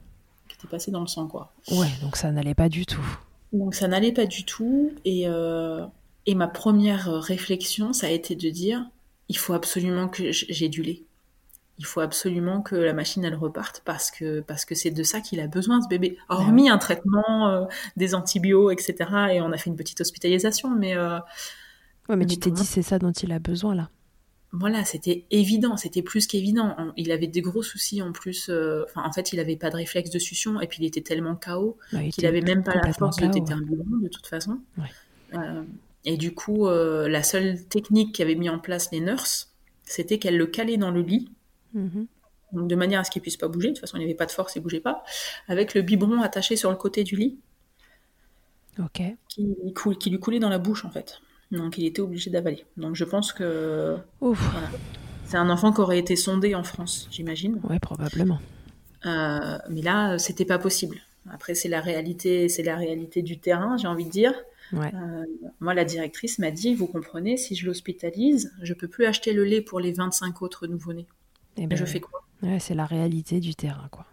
qui était passée dans le sang. Quoi. Ouais, donc ça n'allait pas du tout. Donc ça n'allait pas du tout. Et, euh, et ma première réflexion, ça a été de dire, il faut absolument que j'ai du lait. Il faut absolument que la machine, elle reparte parce que parce que c'est de ça qu'il a besoin, ce bébé. Hormis un traitement, euh, des antibiotiques, etc. Et on a fait une petite hospitalisation, mais... Ouais, mais tu t'es dit c'est ça dont il a besoin là. Voilà, c'était évident, c'était plus qu'évident. Il avait des gros soucis en plus. euh, en fait, il avait pas de réflexe de succion et puis il était tellement KO il qu'il était avait même pas la force de ouais. biberon de toute façon. Ouais. Euh, et du coup, euh, la seule technique qu'avaient mis en place les nurses, c'était qu'elles le calaient dans le lit, Mhm. donc de manière à ce qu'il puisse pas bouger. De toute façon, il n'y avait pas de force, il bougeait pas, avec le biberon attaché sur le côté du lit, qui lui coulait dans la bouche en fait. Donc, il était obligé d'avaler. Donc, je pense que c'est un enfant qui aurait été sondé en France, j'imagine. Ouais, probablement. Euh, mais là, c'était pas possible. Après, c'est la réalité, c'est la réalité du terrain, j'ai envie de dire. Ouais. Euh, moi, la directrice m'a dit, vous comprenez, si je l'hospitalise, je peux plus acheter le lait pour les 25 autres nouveau-nés. Et Et ben, je fais quoi? Ouais, c'est la réalité du terrain, quoi.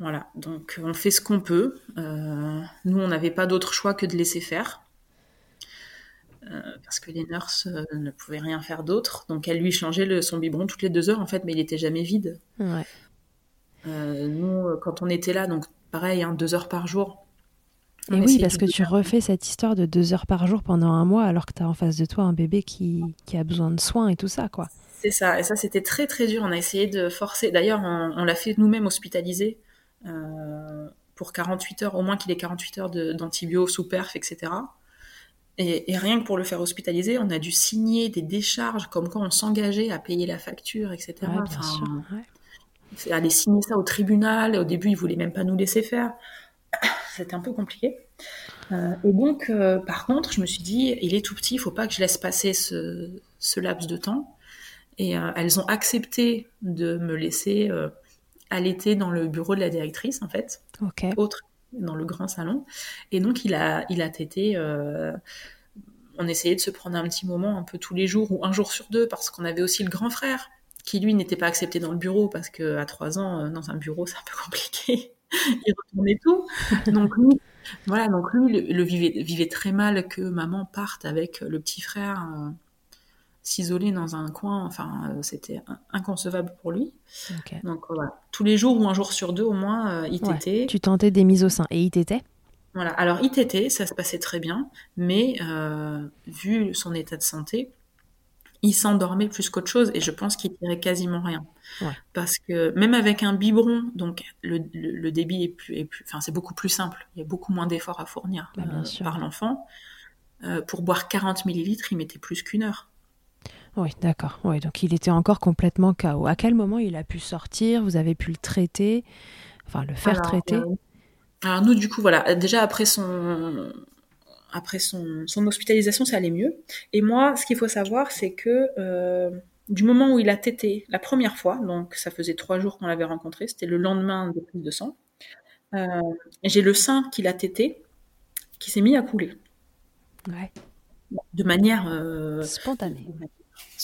Voilà, donc on fait ce qu'on peut. Euh, nous, on n'avait pas d'autre choix que de laisser faire. Euh, parce que les nurses euh, ne pouvaient rien faire d'autre. Donc elle lui changeait le, son biberon toutes les deux heures, en fait, mais il était jamais vide. Ouais. Euh, nous, quand on était là, donc pareil, hein, deux heures par jour. Et oui, parce que tu refais cette histoire de deux heures par jour pendant un mois alors que tu as en face de toi un bébé qui, qui a besoin de soins et tout ça, quoi. C'est ça, et ça c'était très très dur. On a essayé de forcer. D'ailleurs, on, on l'a fait nous-mêmes hospitaliser euh, pour 48 heures, au moins qu'il ait 48 heures d'antibio sous perf, etc. Et, et rien que pour le faire hospitaliser, on a dû signer des décharges comme quoi on s'engageait à payer la facture, etc. Ouais, bien Enfin, sûr. ouais. aller signer ça au tribunal. Au début, ils voulaient même pas nous laisser faire. C'était un peu compliqué. Euh, et donc, euh, par contre, je me suis dit, il est tout petit, il faut pas que je laisse passer ce, ce laps de temps. Et euh, elles ont accepté de me laisser allaiter dans le bureau de la directrice, en fait, Ok. autre, dans le grand salon. Et donc, il a, il a tété. euh, on essayait de se prendre un petit moment un peu tous les jours ou un jour sur deux parce qu'on avait aussi le grand frère qui lui n'était pas accepté dans le bureau parce que à trois ans euh, dans un bureau c'est un peu compliqué il retournait tout donc lui voilà donc lui le, vivait, vivait très mal que maman parte avec le petit frère euh, s'isoler dans un coin. Enfin, c'était inconcevable pour lui. Donc voilà, tous les jours ou un jour sur deux au moins, il t'était. Tu tentais des mises au sein et il t'était? Voilà, alors ITT, ça se passait très bien, mais vu son état de santé, il s'endormait plus qu'autre chose et je pense qu'il tirait quasiment rien. Parce que même avec un biberon, donc le, débit est plus, plus, enfin c'est beaucoup plus simple. Il y a beaucoup moins d'efforts à fournir bah, euh, par l'enfant. Euh, pour boire 40 millilitres, il mettait plus qu'une heure. Oui, d'accord. Oui, donc il était encore complètement KO. À quel moment il a pu sortir? Vous avez pu le traiter? Enfin, le faire traiter? euh, Alors nous, du coup, voilà. Déjà après son après son, hospitalisation, ça allait mieux. Et moi, ce qu'il faut savoir, c'est que euh, du moment où il a tété la première fois, donc ça faisait trois jours qu'on l'avait rencontré, c'était le lendemain de prise de sang, euh, j'ai le sein qu'il a tété qui s'est mis à couler. Ouais. De manière euh, spontanée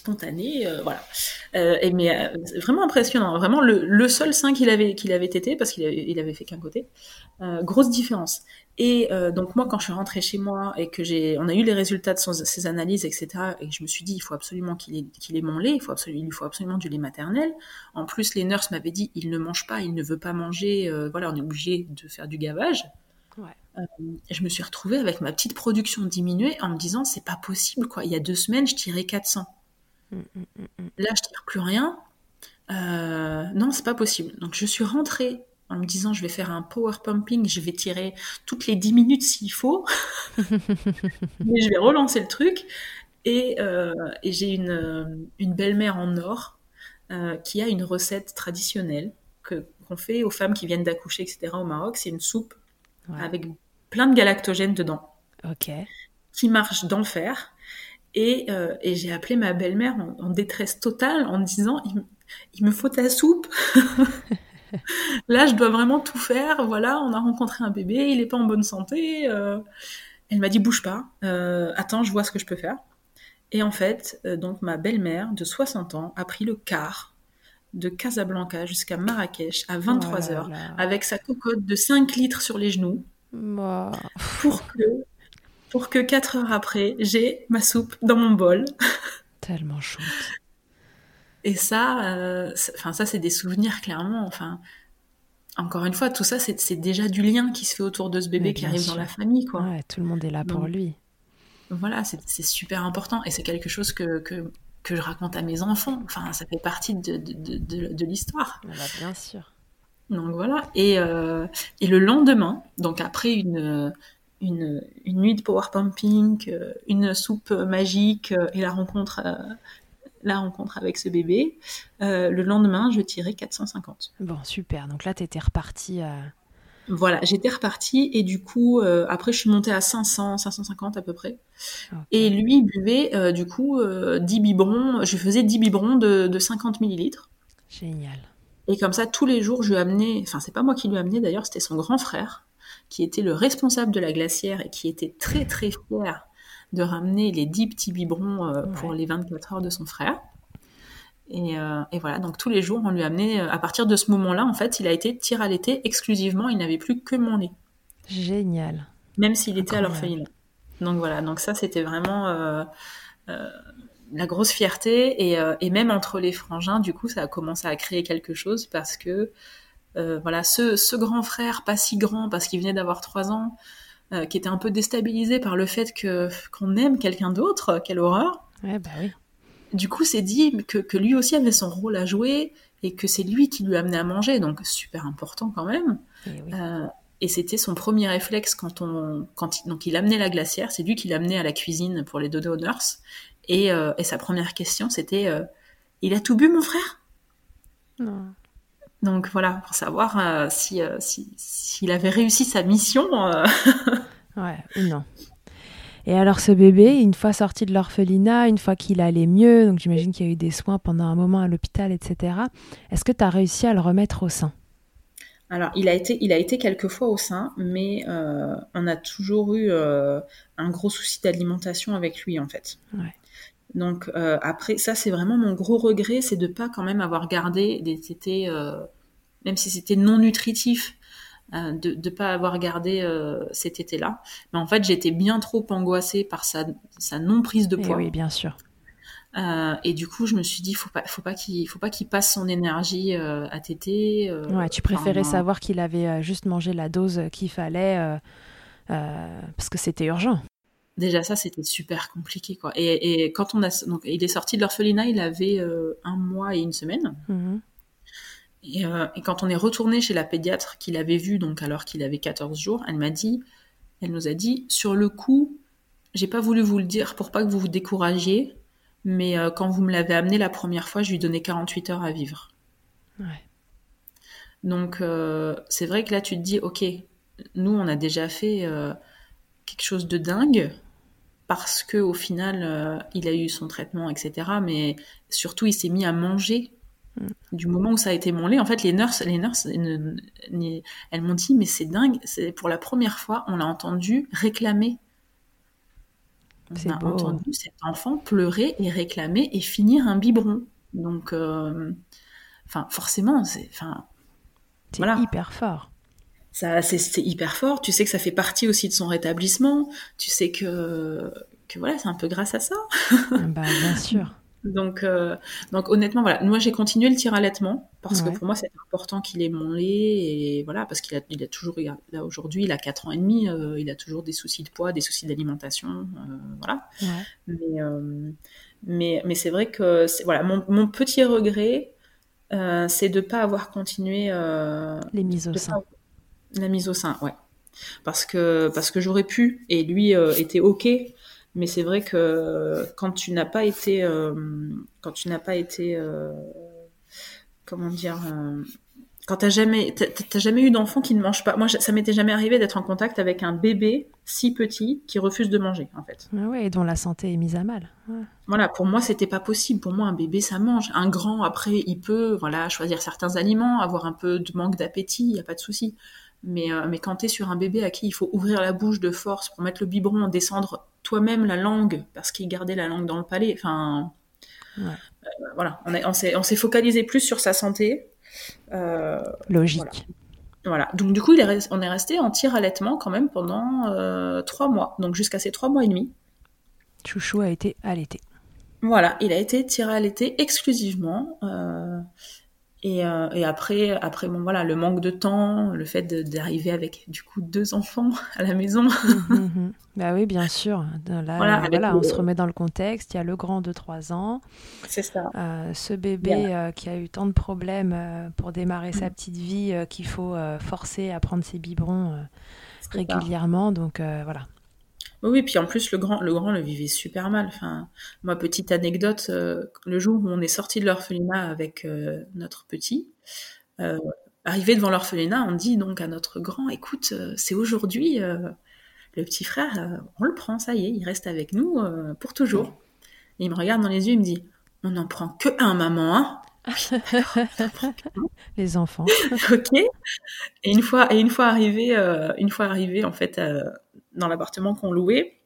spontané, euh, voilà. Euh, et mais euh, vraiment impressionnant, vraiment le, seul sein qu'il avait qu'il avait tété parce qu'il avait, il avait fait qu'un côté, grosse différence. Et donc moi quand je suis rentrée chez moi et que j'ai, on a eu les résultats de ses analyses etc. Et je me suis dit il faut absolument qu'il ait, qu'il ait mon lait, il faut absolument, il lui faut absolument du lait maternel. En plus les nurses m'avaient dit il ne mange pas, il ne veut pas manger, voilà on est obligé de faire du gavage. Ouais. je me suis retrouvée avec ma petite production diminuée en me disant c'est pas possible quoi. Il y a deux semaines je tirais 400. Là, je tire plus rien. Euh, non, c'est pas possible. Donc, je suis rentrée en me disant, je vais faire un power pumping, je vais tirer toutes les 10 minutes s'il faut. Mais je vais relancer le truc. Et, euh, j'ai une, une belle-mère en or euh, qui a une recette traditionnelle que, qu'on fait aux femmes qui viennent d'accoucher, etc. au Maroc. C'est une soupe avec plein de galactogènes dedans. Ok. Qui marche d'enfer. Euh, et, j'ai appelé ma belle-mère en, détresse totale en disant il, me faut ta soupe. Là, je dois vraiment tout faire. Voilà, on a rencontré un bébé, il n'est pas en bonne santé. Euh. Elle m'a dit bouge pas. Euh, attends, je vois ce que je peux faire. Et en fait, donc ma belle-mère de 60 ans a pris le car de Casablanca jusqu'à Marrakech à 23 h avec sa cocotte de 5 litres sur les genoux pour que pour que quatre heures après, j'ai ma soupe dans mon bol. Tellement chouette. Et ça, euh, enfin ça, c'est des souvenirs clairement. Enfin, encore une fois, tout ça, c'est déjà du lien qui se fait autour de ce bébé qui arrive dans la famille, quoi. Ouais, tout le monde est là pour lui. Voilà, c'est super important et c'est quelque chose que, que, que, je raconte à mes enfants. Enfin, ça fait partie de, de, de, de l'histoire. Bah, bien sûr. Donc voilà. Et, euh, et le lendemain, donc après une, une, nuit de power pumping, euh, une soupe magique euh, et la rencontre, euh, la rencontre avec ce bébé. le lendemain, je tirais 450. Bon, super. Donc là, tu étais repartie. Voilà, j'étais repartie et du coup, après, je suis montée à 500, 550 à peu près. Et lui buvait, du coup, 10 biberons. Je faisais 10 biberons de, de 50 millilitres. Génial. Et comme ça, tous les jours, je lui amenais, enfin, c'est pas moi qui lui amenais d'ailleurs, c'était son grand frère qui était le responsable de la glacière et qui était très très fier de ramener les 10 petits biberons euh, pour les 24 heures de son frère. Euh, et, voilà, donc tous les jours, on lui amenait, euh, à partir de ce moment-là, en fait, il a été tir à l'été exclusivement, il n'avait plus que mon lait. Génial. Même s'il était à l'orphelinat. Donc voilà, donc ça, c'était vraiment la grosse fierté. Et, et, même entre les frangins, du coup, ça a commencé à créer quelque chose parce que voilà, ce, grand frère, pas si grand parce qu'il venait d'avoir trois ans, euh, qui était un peu déstabilisé par le fait que qu'on aime quelqu'un d'autre, quelle horreur. Ouais, bah oui. Du coup, c'est dit que, lui aussi avait son rôle à jouer et que c'est lui qui lui amenait à manger, donc super important quand même. Et, euh, et c'était son premier réflexe quand on, quand il, donc il amenait la glacière, c'est lui qui l'amenait à la cuisine pour les dodo nurses. Et, et sa première question, c'était, il a tout bu, mon frère? Non. Donc voilà, pour savoir euh, si, euh, si, s'il avait réussi sa mission. Euh. ouais, ou non. Et alors ce bébé, une fois sorti de l'orphelinat, une fois qu'il allait mieux, donc j'imagine qu'il y a eu des soins pendant un moment à l'hôpital, etc. Est-ce que tu as réussi à le remettre au sein? Alors, il a été, il a été quelques fois au sein, mais on a toujours eu un gros souci d'alimentation avec lui, en fait. Ouais. Donc euh, après, ça c'est vraiment mon gros regret, c'est de pas quand même avoir gardé des tétés, euh, même si c'était non nutritif, euh, de ne pas avoir gardé ces tétés-là. Mais en fait, j'étais bien trop angoissée par sa, sa non prise de eh poids. oui, bien sûr. Et du coup, je me suis dit, faut pas, faut pas qu'il, faut pas qu'il passe son énergie à téter. Ouais, tu préférais enfin, savoir qu'il avait juste mangé la dose qu'il fallait parce que c'était urgent. Déjà, ça, c'était super compliqué, quoi. Et, et quand on a, donc, il est sorti de l'orphelinat, il avait euh, un mois et une semaine. Mhm. Et, euh, et quand on est retourné chez la pédiatre qui l'avait vu, donc alors qu'il avait 14 jours, elle m'a dit, elle nous a dit, sur le coup, j'ai pas voulu vous le dire pour pas que vous vous découragiez, mais euh, quand vous me l'avez amené la première fois, je lui donnais 48 heures à vivre. Ouais. Donc c'est vrai que là tu te dis, ok, nous on a déjà fait quelque chose de dingue parce que au final euh, il a eu son traitement, etc. Mais surtout il s'est mis à manger. Du moment où ça a été mon lait, en fait, les nurses, les nurses, elles m'ont dit, mais c'est dingue, c'est pour la première fois, on l'a entendu réclamer. On a beau. entendu cet enfant pleurer et réclamer et finir un biberon. Donc, euh, enfin, forcément, c'est, enfin, C'est Voilà. hyper fort. Ça, c'est, hyper fort. Tu sais que ça fait partie aussi de son rétablissement. Tu sais que, que voilà, c'est un peu grâce à ça. bah, bien sûr. Donc, euh, donc honnêtement, voilà. Moi, j'ai continué le tir allaitement parce Ouais. que pour moi, c'est important qu'il ait mon lait et voilà, parce qu'il a, il a toujours, là aujourd'hui, il a 4 ans et demi, euh, il a toujours des soucis de poids, des soucis d'alimentation, euh, voilà. Ouais. Mais, mais, mais c'est vrai que voilà, mon, mon petit regret, c'est de pas avoir continué Les mises au sein. pas- la mise au sein, ouais. Parce que, parce que j'aurais pu, et lui euh, était OK, mais c'est vrai que quand tu n'as pas été, euh, quand tu n'as pas été, euh, comment dire, euh, quand t'as jamais, t'as- t'as jamais eu d'enfant qui ne mange pas. Moi, ça m'était jamais arrivé d'être en contact avec un bébé si petit qui refuse de manger, en fait. Ah ouais, et dont la santé est mise à mal. Ouais. Voilà, pour moi, c'était pas possible. Pour moi, un bébé, ça mange. Un grand, après, il peut, voilà, choisir certains aliments, avoir un peu de manque d'appétit, il y a pas de souci. Mais, euh, mais quand tu es sur un bébé à qui il faut ouvrir la bouche de force pour mettre le biberon, descendre toi-même la langue, parce qu'il gardait la langue dans le palais, enfin... Ouais. euh, voilà, on, est- on s'est on focalisé plus sur sa santé. Euh, Logique. voilà. Donc du coup, il est res- on est resté en tir allaitement quand même pendant trois mois. Donc jusqu'à ces trois mois et demi. Chouchou a été allaité. Voilà, il a été tiré à l'été exclusivement. euh, et, euh, et après, après bon voilà, le manque de temps, le fait d'arriver avec du coup deux enfants à la maison. Mhm. Bah oui, bien sûr. Là, Voilà, le- on se remet dans le contexte. Il y a le grand de 3 ans, C'est ça. euh, ce bébé euh, qui a eu tant de problèmes euh, pour démarrer sa petite vie, euh, qu'il faut euh, forcer à prendre ses biberons euh, ça. régulièrement. Donc euh, voilà. Oui, oui, puis en plus le grand, le grand le vivait super mal. Enfin, moi, petite anecdote, euh, le jour où on est sorti de l'orphelinat avec euh, notre petit, euh, arrivé devant l'orphelinat, on dit donc à notre grand, écoute, c'est aujourd'hui, euh, le petit frère, euh, on le prend, ça y est, il reste avec nous euh, pour toujours. Et il me regarde dans les yeux, il me dit, on n'en prend que un, maman, hein Les enfants. ok. Et une fois, et une fois arrivé, euh, une fois arrivé en fait euh, dans l'appartement qu'on louait,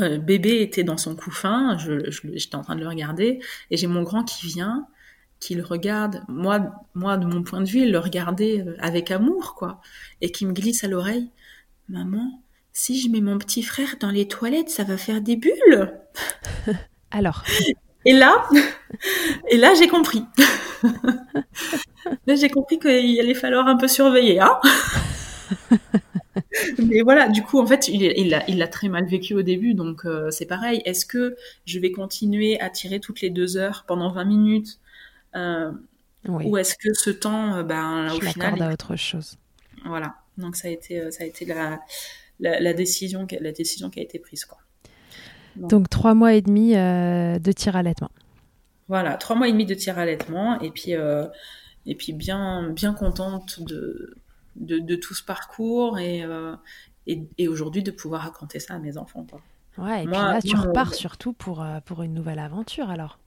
euh, bébé était dans son couffin, je, je- j'étais en train de le regarder, et j'ai mon grand qui vient, qui le regarde. Moi, moi de mon point de vue, il le regardait euh, avec amour, quoi, et qui me glisse à l'oreille, maman. Si je mets mon petit frère dans les toilettes, ça va faire des bulles. Alors, Et là, et là, j'ai compris. là, j'ai compris qu'il allait falloir un peu surveiller, hein. Mais voilà, du coup, en fait, il l'a il très mal vécu au début, donc euh, c'est pareil. Est-ce que je vais continuer à tirer toutes les deux heures pendant 20 minutes euh, oui, Ou est-ce que ce temps, euh, ben, au je final, l'accorde il- à autre chose. voilà. Donc ça a été, ça a été la, la, la décision, qui- la décision qui a été prise, quoi. Donc trois mois et demi euh, de tir allaitement. Voilà, trois mois et demi de tir allaitement et puis et puis bien bien contente de de, de tout ce parcours et euh, et, et aujourd'hui de pouvoir raconter ça à mes enfants. Quoi. Ouais, et Moi- puis là, tu repars surtout pour, euh, pour une nouvelle aventure alors.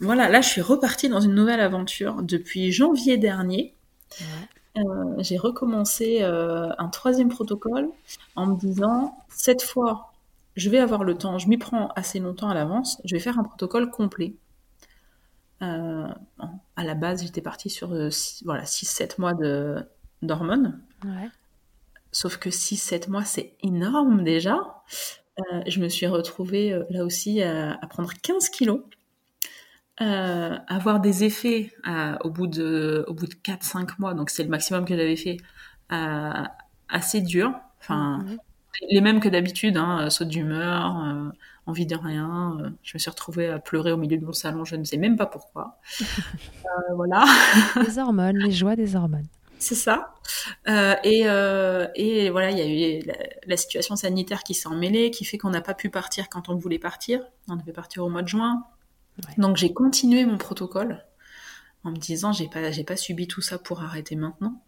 Voilà, là je suis repartie dans une nouvelle aventure depuis janvier dernier. Ouais. Euh, j'ai recommencé euh, un troisième protocole en me disant cette fois je vais avoir le temps, je m'y prends assez longtemps à l'avance, je vais faire un protocole complet. Euh, à la base, j'étais partie sur euh, six- voilà, 6-7 mois de, d'hormones. Ouais. Sauf que 6-7 mois, c'est énorme déjà. je me suis retrouvée là aussi à, prendre 15 kilos. avoir des effets au bout de au bout de 4-5 mois, donc c'est le maximum que j'avais fait, assez dur. Enfin, mhm. les mêmes que d'habitude, hein, saut d'humeur, envie de rien. Euh, je me suis retrouvée à pleurer au milieu de mon salon, je ne sais même pas pourquoi. Euh, voilà. les hormones, les joies des hormones. C'est ça. Euh, et, et, voilà, il y a eu la, situation sanitaire qui s'est emmêlée, qui fait qu'on n'a pas pu partir quand on voulait partir. On devait partir au mois de juin. Donc j'ai continué mon protocole en me disant j'ai pas j'ai pas subi tout ça pour arrêter maintenant.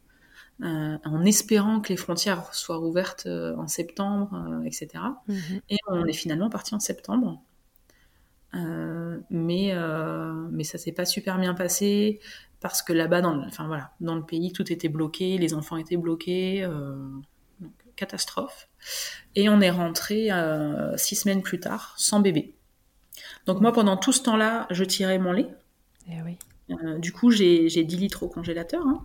Euh, en espérant que les frontières soient ouvertes euh, en septembre, euh, etc. Mhm. Et on est finalement parti en septembre. mais, mais ça s'est pas super bien passé parce que là-bas, dans, le, enfin, voilà, dans le pays, tout était bloqué, les enfants étaient bloqués, donc, catastrophe. Et on est rentré six semaines plus tard, sans bébé. Donc moi, pendant tout ce temps-là, je tirais mon lait. Eh oui. du coup, j'ai 10 litres au congélateur. Hein.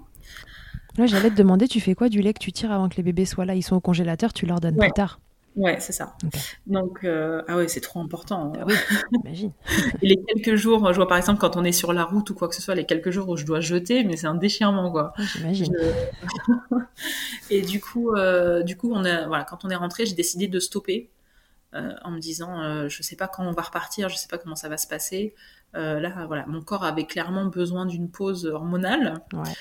Là, j'allais te demander, tu fais quoi du lait que tu tires avant que les bébés soient là? Ils sont au congélateur, tu leur donnes plus tard Ouais, c'est ça. Donc, euh, ah ouais, c'est trop important. Ah oui, j'imagine. Et les quelques jours, je vois par exemple quand on est sur la route ou quoi que ce soit, les quelques jours où je dois jeter, mais c'est un déchirement, quoi. j'imagine. Et du coup, euh, du coup, on a, voilà, quand on est rentré, j'ai décidé de stopper euh, en me disant, je sais pas quand on va repartir, je sais pas comment ça va se passer. là, voilà, mon corps avait clairement besoin d'une pause hormonale. Ouais.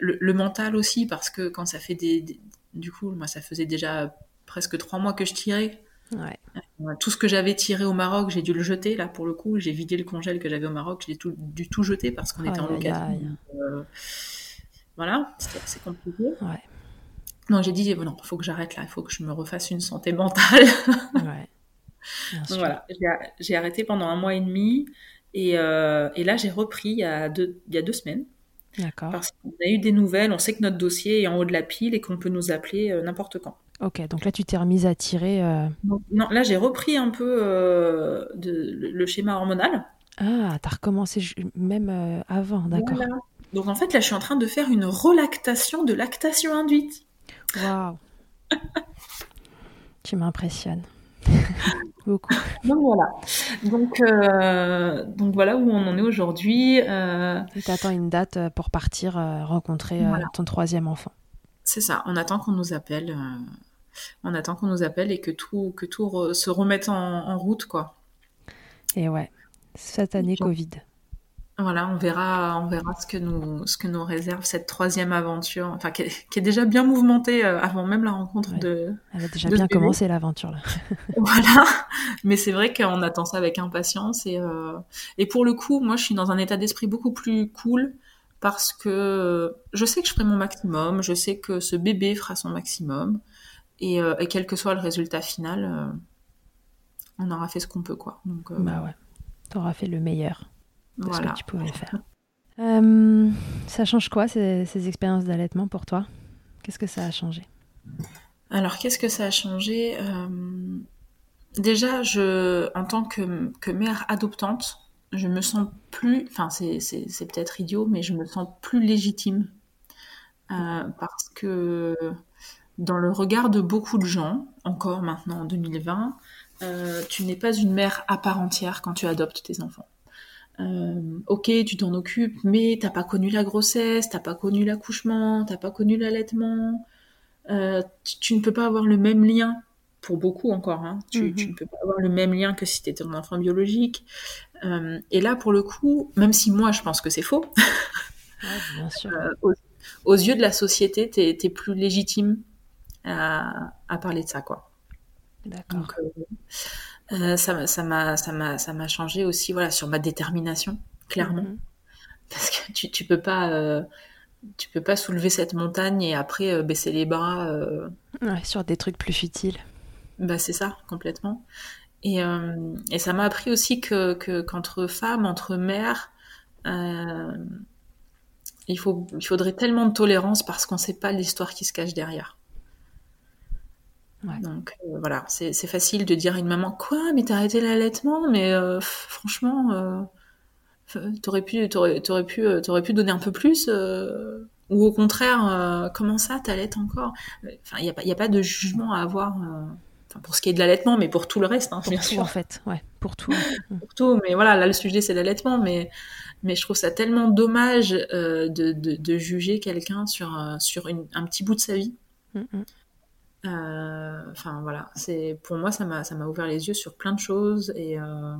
Le, mental aussi, parce que quand ça fait des, Du coup, moi, ça faisait déjà presque trois mois que je tirais. Ouais. tout ce que j'avais tiré au Maroc, j'ai dû le jeter. Là, pour le coup, j'ai vidé le congèle que j'avais au Maroc. J'ai tout, dû tout jeter parce qu'on était en location. Euh, voilà, c'était assez compliqué. Ouais. Donc j'ai dit, non, il faut que j'arrête là, il faut que je me refasse une santé mentale. ouais. Donc voilà, j'ai arrêté pendant un mois et demi. Et, euh, et là, j'ai repris il y, a deux, il y a deux semaines. D'accord. Parce qu'on a eu des nouvelles, on sait que notre dossier est en haut de la pile et qu'on peut nous appeler euh, n'importe quand. Ok, donc là tu t'es remise à tirer. Euh, non, là j'ai repris un peu euh, de, le, schéma hormonal. Ah, t'as recommencé même avant, d'accord. Donc en fait là je suis en train de faire une relactation de lactation induite. Waouh Tu m'impressionnes. Beaucoup. Donc voilà. Donc, euh, donc voilà où on en est aujourd'hui. Euh... Tu attends une date euh, pour partir euh, rencontrer ton troisième enfant. C'est ça. On attend qu'on nous appelle. On attend qu'on nous appelle et que tout, que tout se remette en, route, quoi. Et ouais, cette année Covid. Voilà, on verra, on verra ce que nous, ce que nous réserve cette troisième aventure, enfin qui est, déjà bien mouvementée euh, avant même la rencontre de. Elle a déjà bien commencé l'aventure là. voilà, mais c'est vrai qu'on attend ça avec impatience et euh, et pour le coup, moi je suis dans un état d'esprit beaucoup plus cool parce que je sais que je ferai mon maximum, je sais que ce bébé fera son maximum et, euh, et quel que soit le résultat final, on aura fait ce qu'on peut quoi. Donc. bah ouais, t'auras fait le meilleur de ce que tu pouvais faire. Euh, ça change quoi ces, expériences d'allaitement pour toi? Qu'est-ce que ça a changé? Alors qu'est-ce que ça a changé? Euh, Déjà, je, en tant que, que, mère adoptante, je me sens plus, enfin c'est, peut-être idiot, mais je me sens plus légitime euh, parce que dans le regard de beaucoup de gens, encore maintenant en 2020, tu n'es pas une mère à part entière quand tu adoptes tes enfants. Euh, ok, tu t'en occupes, mais t'as pas connu la grossesse, t'as pas connu l'accouchement, t'as pas connu l'allaitement. Euh, tu, ne peux pas avoir le même lien, pour beaucoup encore, hein. tu, mhm. tu, ne peux pas avoir le même lien que si tu étais un enfant biologique. Euh, et là, pour le coup, même si moi je pense que c'est faux, bien sûr. aux, yeux de la société, t'es es plus légitime à, à, parler de ça, quoi. D'accord. Euh, ça ça m'a ça m'a ça m'a changé aussi voilà sur ma détermination clairement mhm. parce que tu tu peux pas euh, tu peux pas soulever cette montagne et après euh, baisser les bras ouais, sur des trucs plus futiles bah c'est ça complètement et et ça m'a appris aussi que que qu'entre femmes entre mères il faut il faudrait tellement de tolérance parce qu'on sait pas l'histoire qui se cache derrière donc euh, voilà, c'est facile de dire à une maman quoi, mais t'as arrêté l'allaitement, mais euh, franchement, euh, t'aurais pu, t'aurais, t'aurais pu, t'aurais pu donner un peu plus, ou au contraire, comment ça, t'allaites encore? Enfin, il y a pas, y a pas de jugement à avoir pour ce qui est de l'allaitement, mais pour tout le reste, hein, pour bien tout, sûr. en fait, ouais, pour tout. pour tout. Mais voilà, là, le sujet, c'est l'allaitement. Mais, mais je trouve ça tellement dommage de, de, de, juger quelqu'un sur, sur une, un petit bout de sa vie. Mm, mm. Euh, Enfin, voilà. C'est, pour moi, ça m'a, ça m'a ouvert les yeux sur plein de choses. Et, euh,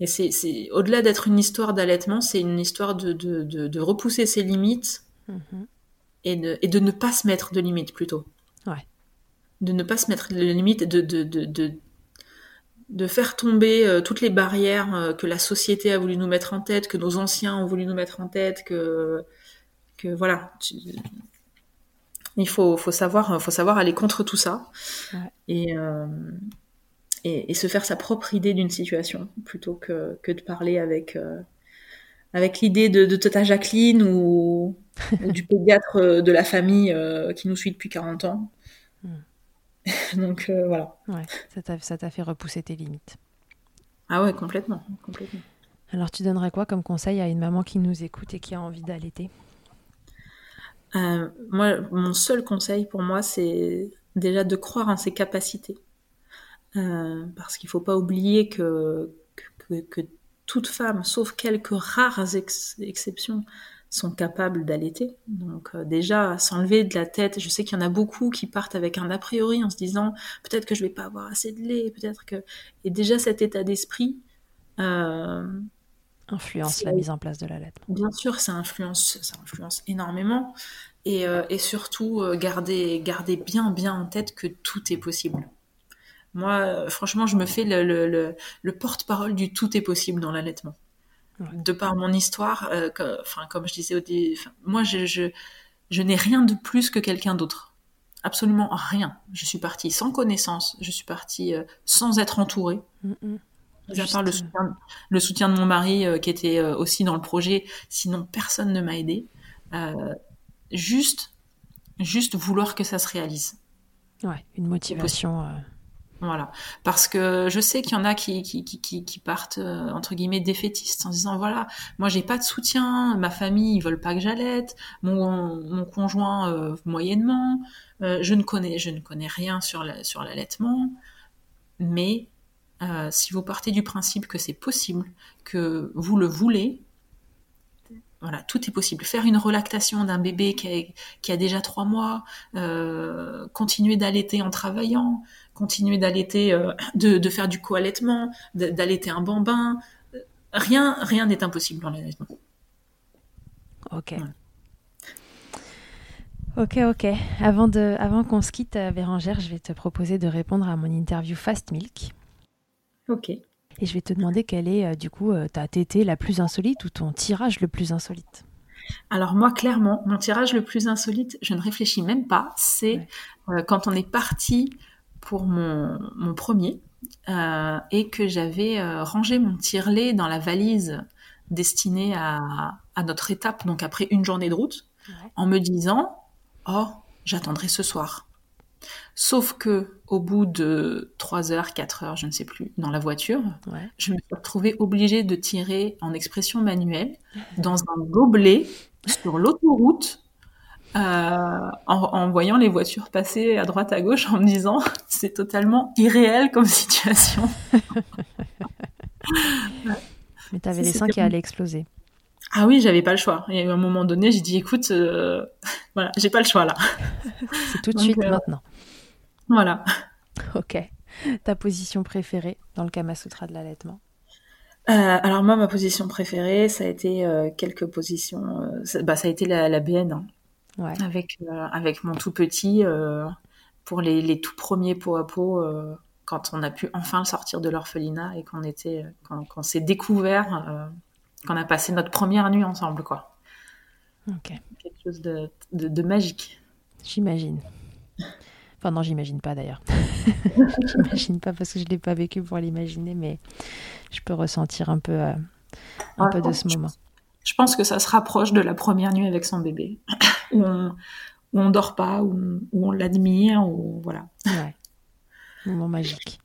et c'est, c'est, au-delà d'être une histoire d'allaitement, c'est une histoire de, de, de, de repousser ses limites Mhm. et de, et de ne pas se mettre de limites plutôt. Ouais. De ne pas se mettre de limites, de, de, de, de, de faire tomber euh, toutes les barrières euh, que la société a voulu nous mettre en tête, que nos anciens ont voulu nous mettre en tête, que, que voilà. tu- il faut, faut, savoir, faut savoir aller contre tout ça Ouais. et, euh, et, et se faire sa propre idée d'une situation plutôt que, que de parler avec, euh, avec l'idée de, de Tata Jacqueline ou, ou du pédiatre euh, de la famille euh, qui nous suit depuis 40 ans. Donc euh, voilà. Ouais, ça t'a, ça t'a fait repousser tes limites. Ah ouais, complètement. complètement. Alors, tu donnerais quoi comme conseil à une maman qui nous écoute et qui a envie d'allaiter? Euh, moi, mon seul conseil pour moi, c'est déjà de croire en ses capacités. Euh, parce qu'il faut pas oublier que, que, que toute femme, sauf quelques rares ex- exceptions, sont capables d'allaiter. Donc euh, déjà, s'enlever de la tête, je sais qu'il y en a beaucoup qui partent avec un a priori en se disant peut-être que je vais pas avoir assez de lait, peut-être que... Et déjà cet état d'esprit, Influence la mise en place de l'allaitement. Bien sûr, ça influence, ça influence énormément. Et, euh, et surtout, euh, garder, garder bien, bien en tête que tout est possible. Moi, euh, franchement, je me fais le, le, le, le porte-parole du tout est possible dans l'allaitement. Ouais. De par mon histoire, euh, que- comme je disais au début, moi, je, je, je n'ai rien de plus que quelqu'un d'autre. Absolument rien. Je suis partie sans connaissance, je suis partie euh, sans être entourée. Mm, mm. Mis à Juste, part le soutien, le soutien de mon mari euh, qui était euh, aussi dans le projet, sinon personne ne m'a aidé. Euh, juste, juste vouloir que ça se réalise. Ouais, une motivation. Voilà. Parce que je sais qu'il y en a qui, qui, qui, partent, entre guillemets, défaitistes en disant, voilà, moi j'ai pas de soutien, ma famille, ils veulent pas que j'allaite, mon, mon conjoint, moyennement, je ne connais, je ne connais rien sur la- sur l'allaitement, mais euh, si vous partez du principe que c'est possible, que vous le voulez, voilà, tout est possible. Faire une relactation d'un bébé qui a, qui a déjà trois mois, euh, continuer d'allaiter en travaillant, continuer d'allaiter, euh, de, de faire du co-allaitement, d'allaiter un bambin, rien, rien n'est impossible dans l'allaitement. Ok. Ok, ok. Avant, de, avant qu'on se quitte, Bérangère, je vais te proposer de répondre à mon interview Fast Milk. Ok. Et je vais te demander quelle est, euh, du coup, euh, ta tétée la plus insolite ou ton tirage le plus insolite? Alors moi, clairement, mon tirage le plus insolite, je ne réfléchis même pas, c'est euh, quand on est parti pour mon, mon premier et que j'avais rangé mon tire-lait dans la valise destinée à, à notre étape, donc après une journée de route, Ouais. en me disant Oh, j'attendrai ce soir. Sauf que au bout de 3 heures, 4 heures, je ne sais plus, dans la voiture, Ouais. je me suis retrouvée obligée de tirer en expression manuelle dans un gobelet sur l'autoroute euh, en, en voyant les voitures passer à droite à gauche en me disant c'est totalement irréel comme situation. Mais tu avais Ça, les seins qui allaient exploser. Ah oui, j'avais pas le choix. Et à un moment donné, j'ai dit écoute, euh, voilà, j'ai pas le choix là. C'est tout de Donc, suite euh, maintenant. Voilà. Ok. Ta position préférée dans le Kama Sutra de l'allaitement Euh, alors moi, ma position préférée, ça a été euh, quelques positions. euh, ça, bah, ça a été la, la BN. hein. Ouais. avec, avec mon tout petit pour les, les tout premiers pot à pot quand on a pu enfin le sortir de l'orphelinat et qu'on était quand, qu'on s'est découvert qu'on a passé notre première nuit ensemble quoi Ok. quelque chose de, de, de magique J'imagine. Enfin non, j'imagine pas d'ailleurs. j'imagine pas parce que je l'ai pas vécu pour l'imaginer, mais je peux ressentir un peu, euh, un peu de ce je- moment. je pense que ça se rapproche de la première nuit avec son bébé où on où on dort pas où on, où on l'admire où voilà Ouais. Moment magique.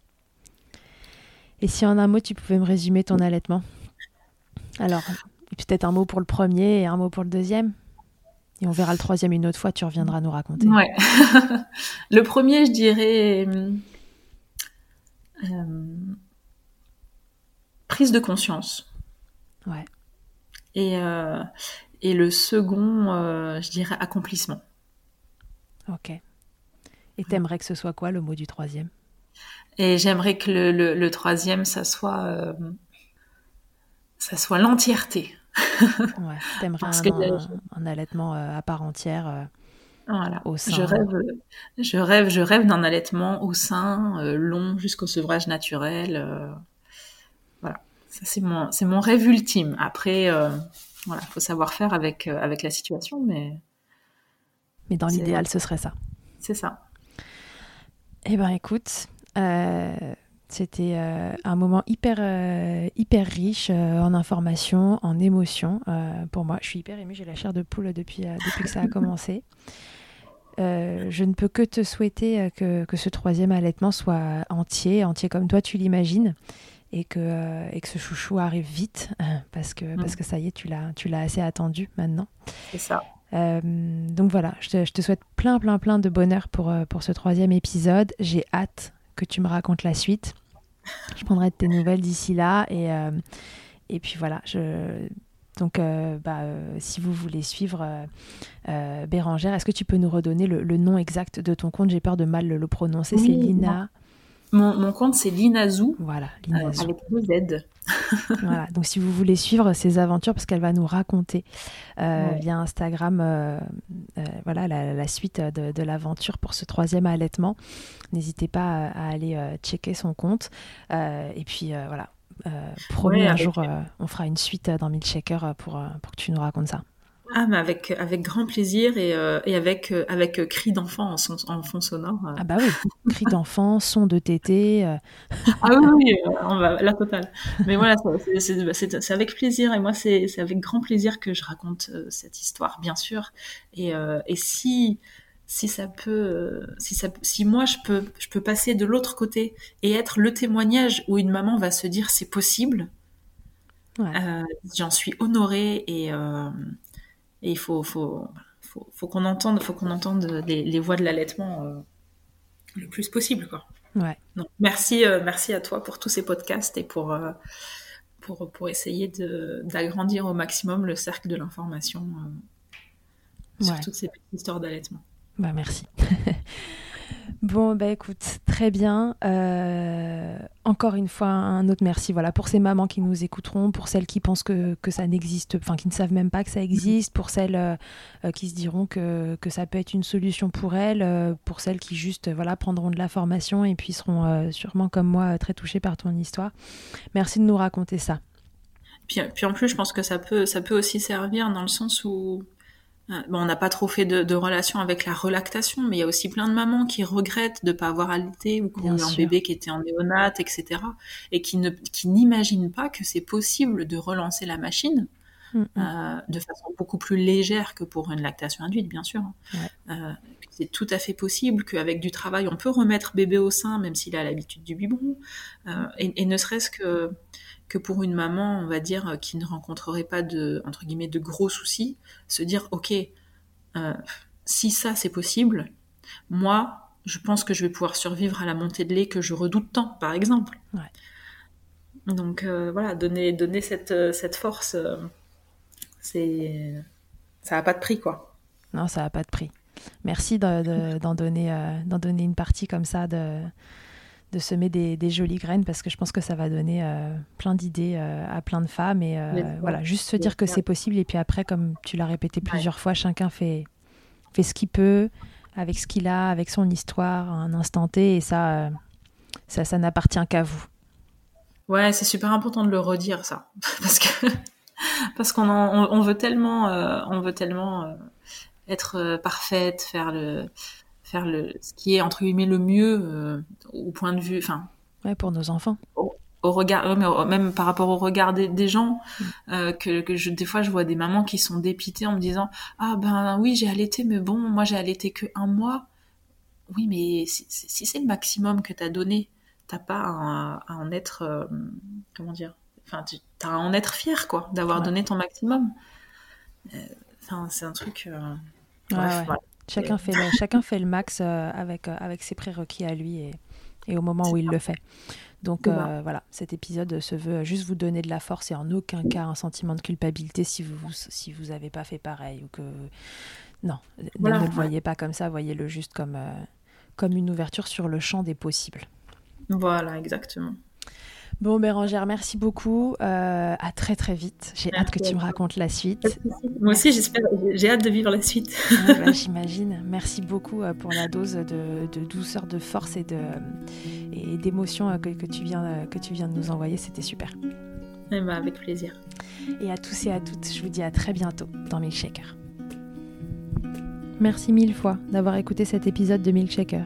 Et si en un mot, tu pouvais me résumer ton allaitement? Alors, peut-être un mot pour le premier et un mot pour le deuxième? Et on verra le troisième une autre fois, tu reviendras nous raconter. Ouais. le premier, je dirais, prise de conscience. Ouais. Et, et le second, je dirais accomplissement. Ok. Et t'aimerais que ce soit quoi le mot du troisième? Et j'aimerais que le, le, troisième, ça soit, ça soit l'entièreté. Ouais, t'aimerais un, un, allaitement à part entière. Voilà. Je rêve, je rêve, je rêve d'un allaitement au sein, euh, long jusqu'au sevrage naturel. Euh, voilà, ça c'est mon, c'est mon rêve ultime. Après, euh, voilà, faut savoir faire avec avec la situation, mais. Mais dans l'idéal, ce serait ça. C'est ça. Eh ben, écoute, c'était un moment hyper, hyper riche en informations, en émotions. pour moi, je suis hyper émue, j'ai la chair de poule depuis, depuis que ça a commencé. Euh, je ne peux que te souhaiter euh, que, que, ce troisième allaitement soit entier, entier comme toi tu l'imagines, et que, euh, et que ce chouchou arrive vite, parce que, parce mm. que ça y est, tu l'as, tu l'as assez attendu maintenant. C'est ça. donc voilà, je te, je te, souhaite plein, plein, plein de bonheur pour, pour ce troisième épisode. J'ai hâte que tu me racontes la suite. Je prendrai de tes nouvelles d'ici là, et, et puis voilà, je donc, euh, bah, euh, si vous voulez suivre euh, Bérangère, est-ce que tu peux nous redonner le, nom exact de ton compte? J'ai peur de mal le, prononcer. c'est Lina. Mon, compte, c'est Linazou. Voilà, Linazou. avec deux Z. voilà, donc si vous voulez suivre ses aventures, parce qu'elle va nous raconter via Instagram voilà, la, suite de, l'aventure pour ce troisième allaitement, n'hésitez pas à, aller checker son compte. et puis voilà, euh, promis, un jour, euh, on fera une suite euh, dans Milkshaker pour, pour que tu nous racontes ça. Ah, mais avec, avec grand plaisir et, et avec, avec cri d'enfant en, en, fond sonore. Ah bah oui, cri d'enfant, son de tété. ah oui, oui, on va, la totale. Mais voilà, c'est avec plaisir et moi, c'est avec grand plaisir que je raconte cette histoire, bien sûr. Et, et si si ça peut, si ça, si moi je peux, je peux passer de l'autre côté et être le témoignage où une maman va se dire c'est possible, euh, j'en suis honorée et, euh, et il faut, faut, faut, faut qu'on entende, faut qu'on entende les, les, voix de l'allaitement euh, le plus possible, quoi. Ouais. Donc, merci, merci à toi pour tous ces podcasts et pour, pour, pour essayer d'agrandir au maximum le cercle de l'information sur toutes ces petites histoires d'allaitement. Bah, merci. bon, bah écoute, très bien. Euh, encore une fois, un autre merci voilà, pour ces mamans qui nous écouteront, pour celles qui pensent que, que ça n'existe, enfin qui ne savent même pas que ça existe, pour celles euh, euh, qui se diront que, que, ça peut être une solution pour elles, pour celles qui juste voilà, prendront de la formation et puis seront sûrement comme moi très touchées par ton histoire. Merci de nous raconter ça. Puis, puis en plus, je pense que ça peut, ça peut aussi servir dans le sens où Bon, on n'a pas trop fait de, de, relation avec la relactation, mais il y a aussi plein de mamans qui regrettent de ne pas avoir allaité ou qui ont eu un bébé qui était en néonate, etc. Et qui ne qui n'imaginent pas que c'est possible de relancer la machine mm, mm. euh, de façon beaucoup plus légère que pour une lactation induite, bien sûr. Euh, c'est tout à fait possible qu'avec du travail, on peut remettre bébé au sein, même s'il a l'habitude du biberon. Euh, et, et, ne serait-ce que que pour une maman, on va dire, qui ne rencontrerait pas de, entre guillemets, de gros soucis, se dire, ok, euh, si ça c'est possible, moi, je pense que je vais pouvoir survivre à la montée de lait que je redoute tant, par exemple. Donc euh, voilà, donner, donner cette, euh, cette force, c'est ça n'a pas de prix, quoi. Non, ça n'a pas de prix. Merci d'en donner, d'en donner une partie comme ça de de semer des, jolies graines parce que je pense que ça va donner euh, plein d'idées euh, à plein de femmes et euh, voilà juste se dire que c'est possible et puis après comme tu l'as répété plusieurs fois chacun fait fait ce qu'il peut avec ce qu'il a avec son histoire à un instant T et ça ça, ça n'appartient qu'à vous. Ouais c'est super important de le redire ça. Parce que parce qu'on on, veut tellement on veut tellement être parfaite faire le faire le, ce qui est entre guillemets le mieux euh, au point de vue, enfin. Ouais, pour nos enfants. Au, regard, mais même par rapport au regard des, gens, mm. euh, que, que je, des fois je vois des mamans qui sont dépitées en me disant ah ben oui j'ai allaité mais bon moi j'ai allaité que un mois. Oui mais si, si c'est le maximum que t'as donné, t'as pas à, en être euh, comment dire, enfin t'as à en être fier quoi d'avoir donné ton maximum. Enfin c'est un truc. Bref, Chacun fait, le, chacun fait le max euh, avec, euh, avec ses prérequis à lui et, et au moment où il le fait. Donc euh, voilà, cet épisode se veut juste vous donner de la force et en aucun cas un sentiment de culpabilité si vous si vous avez pas fait pareil ou que non, ne, le voyez pas comme ça, voyez-le juste comme euh, comme une ouverture sur le champ des possibles. Voilà, exactement. Bon, Bérangère, merci beaucoup. Euh, à très très vite. J'ai hâte que tu me racontes la suite. Moi aussi, j'espère. J'ai hâte de vivre la suite. Bah, j'imagine. Merci beaucoup euh, pour la dose de, douceur, de force et de et d'émotion euh, que, tu viens que tu viens de nous envoyer. C'était super. Eh ben, avec plaisir. Et à tous et à toutes, je vous dis à très bientôt dans Milkshaker. Merci mille fois d'avoir écouté cet épisode de Milkshaker.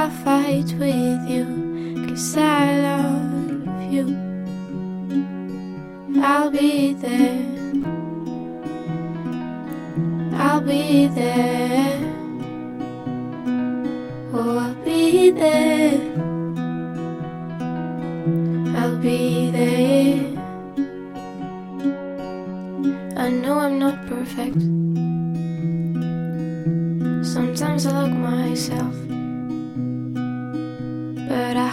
I'll fight with you, cause I love you. I'll be there. I'll be there. Oh, I'll be there. I'll be there. I know I'm not perfect. Sometimes I look myself,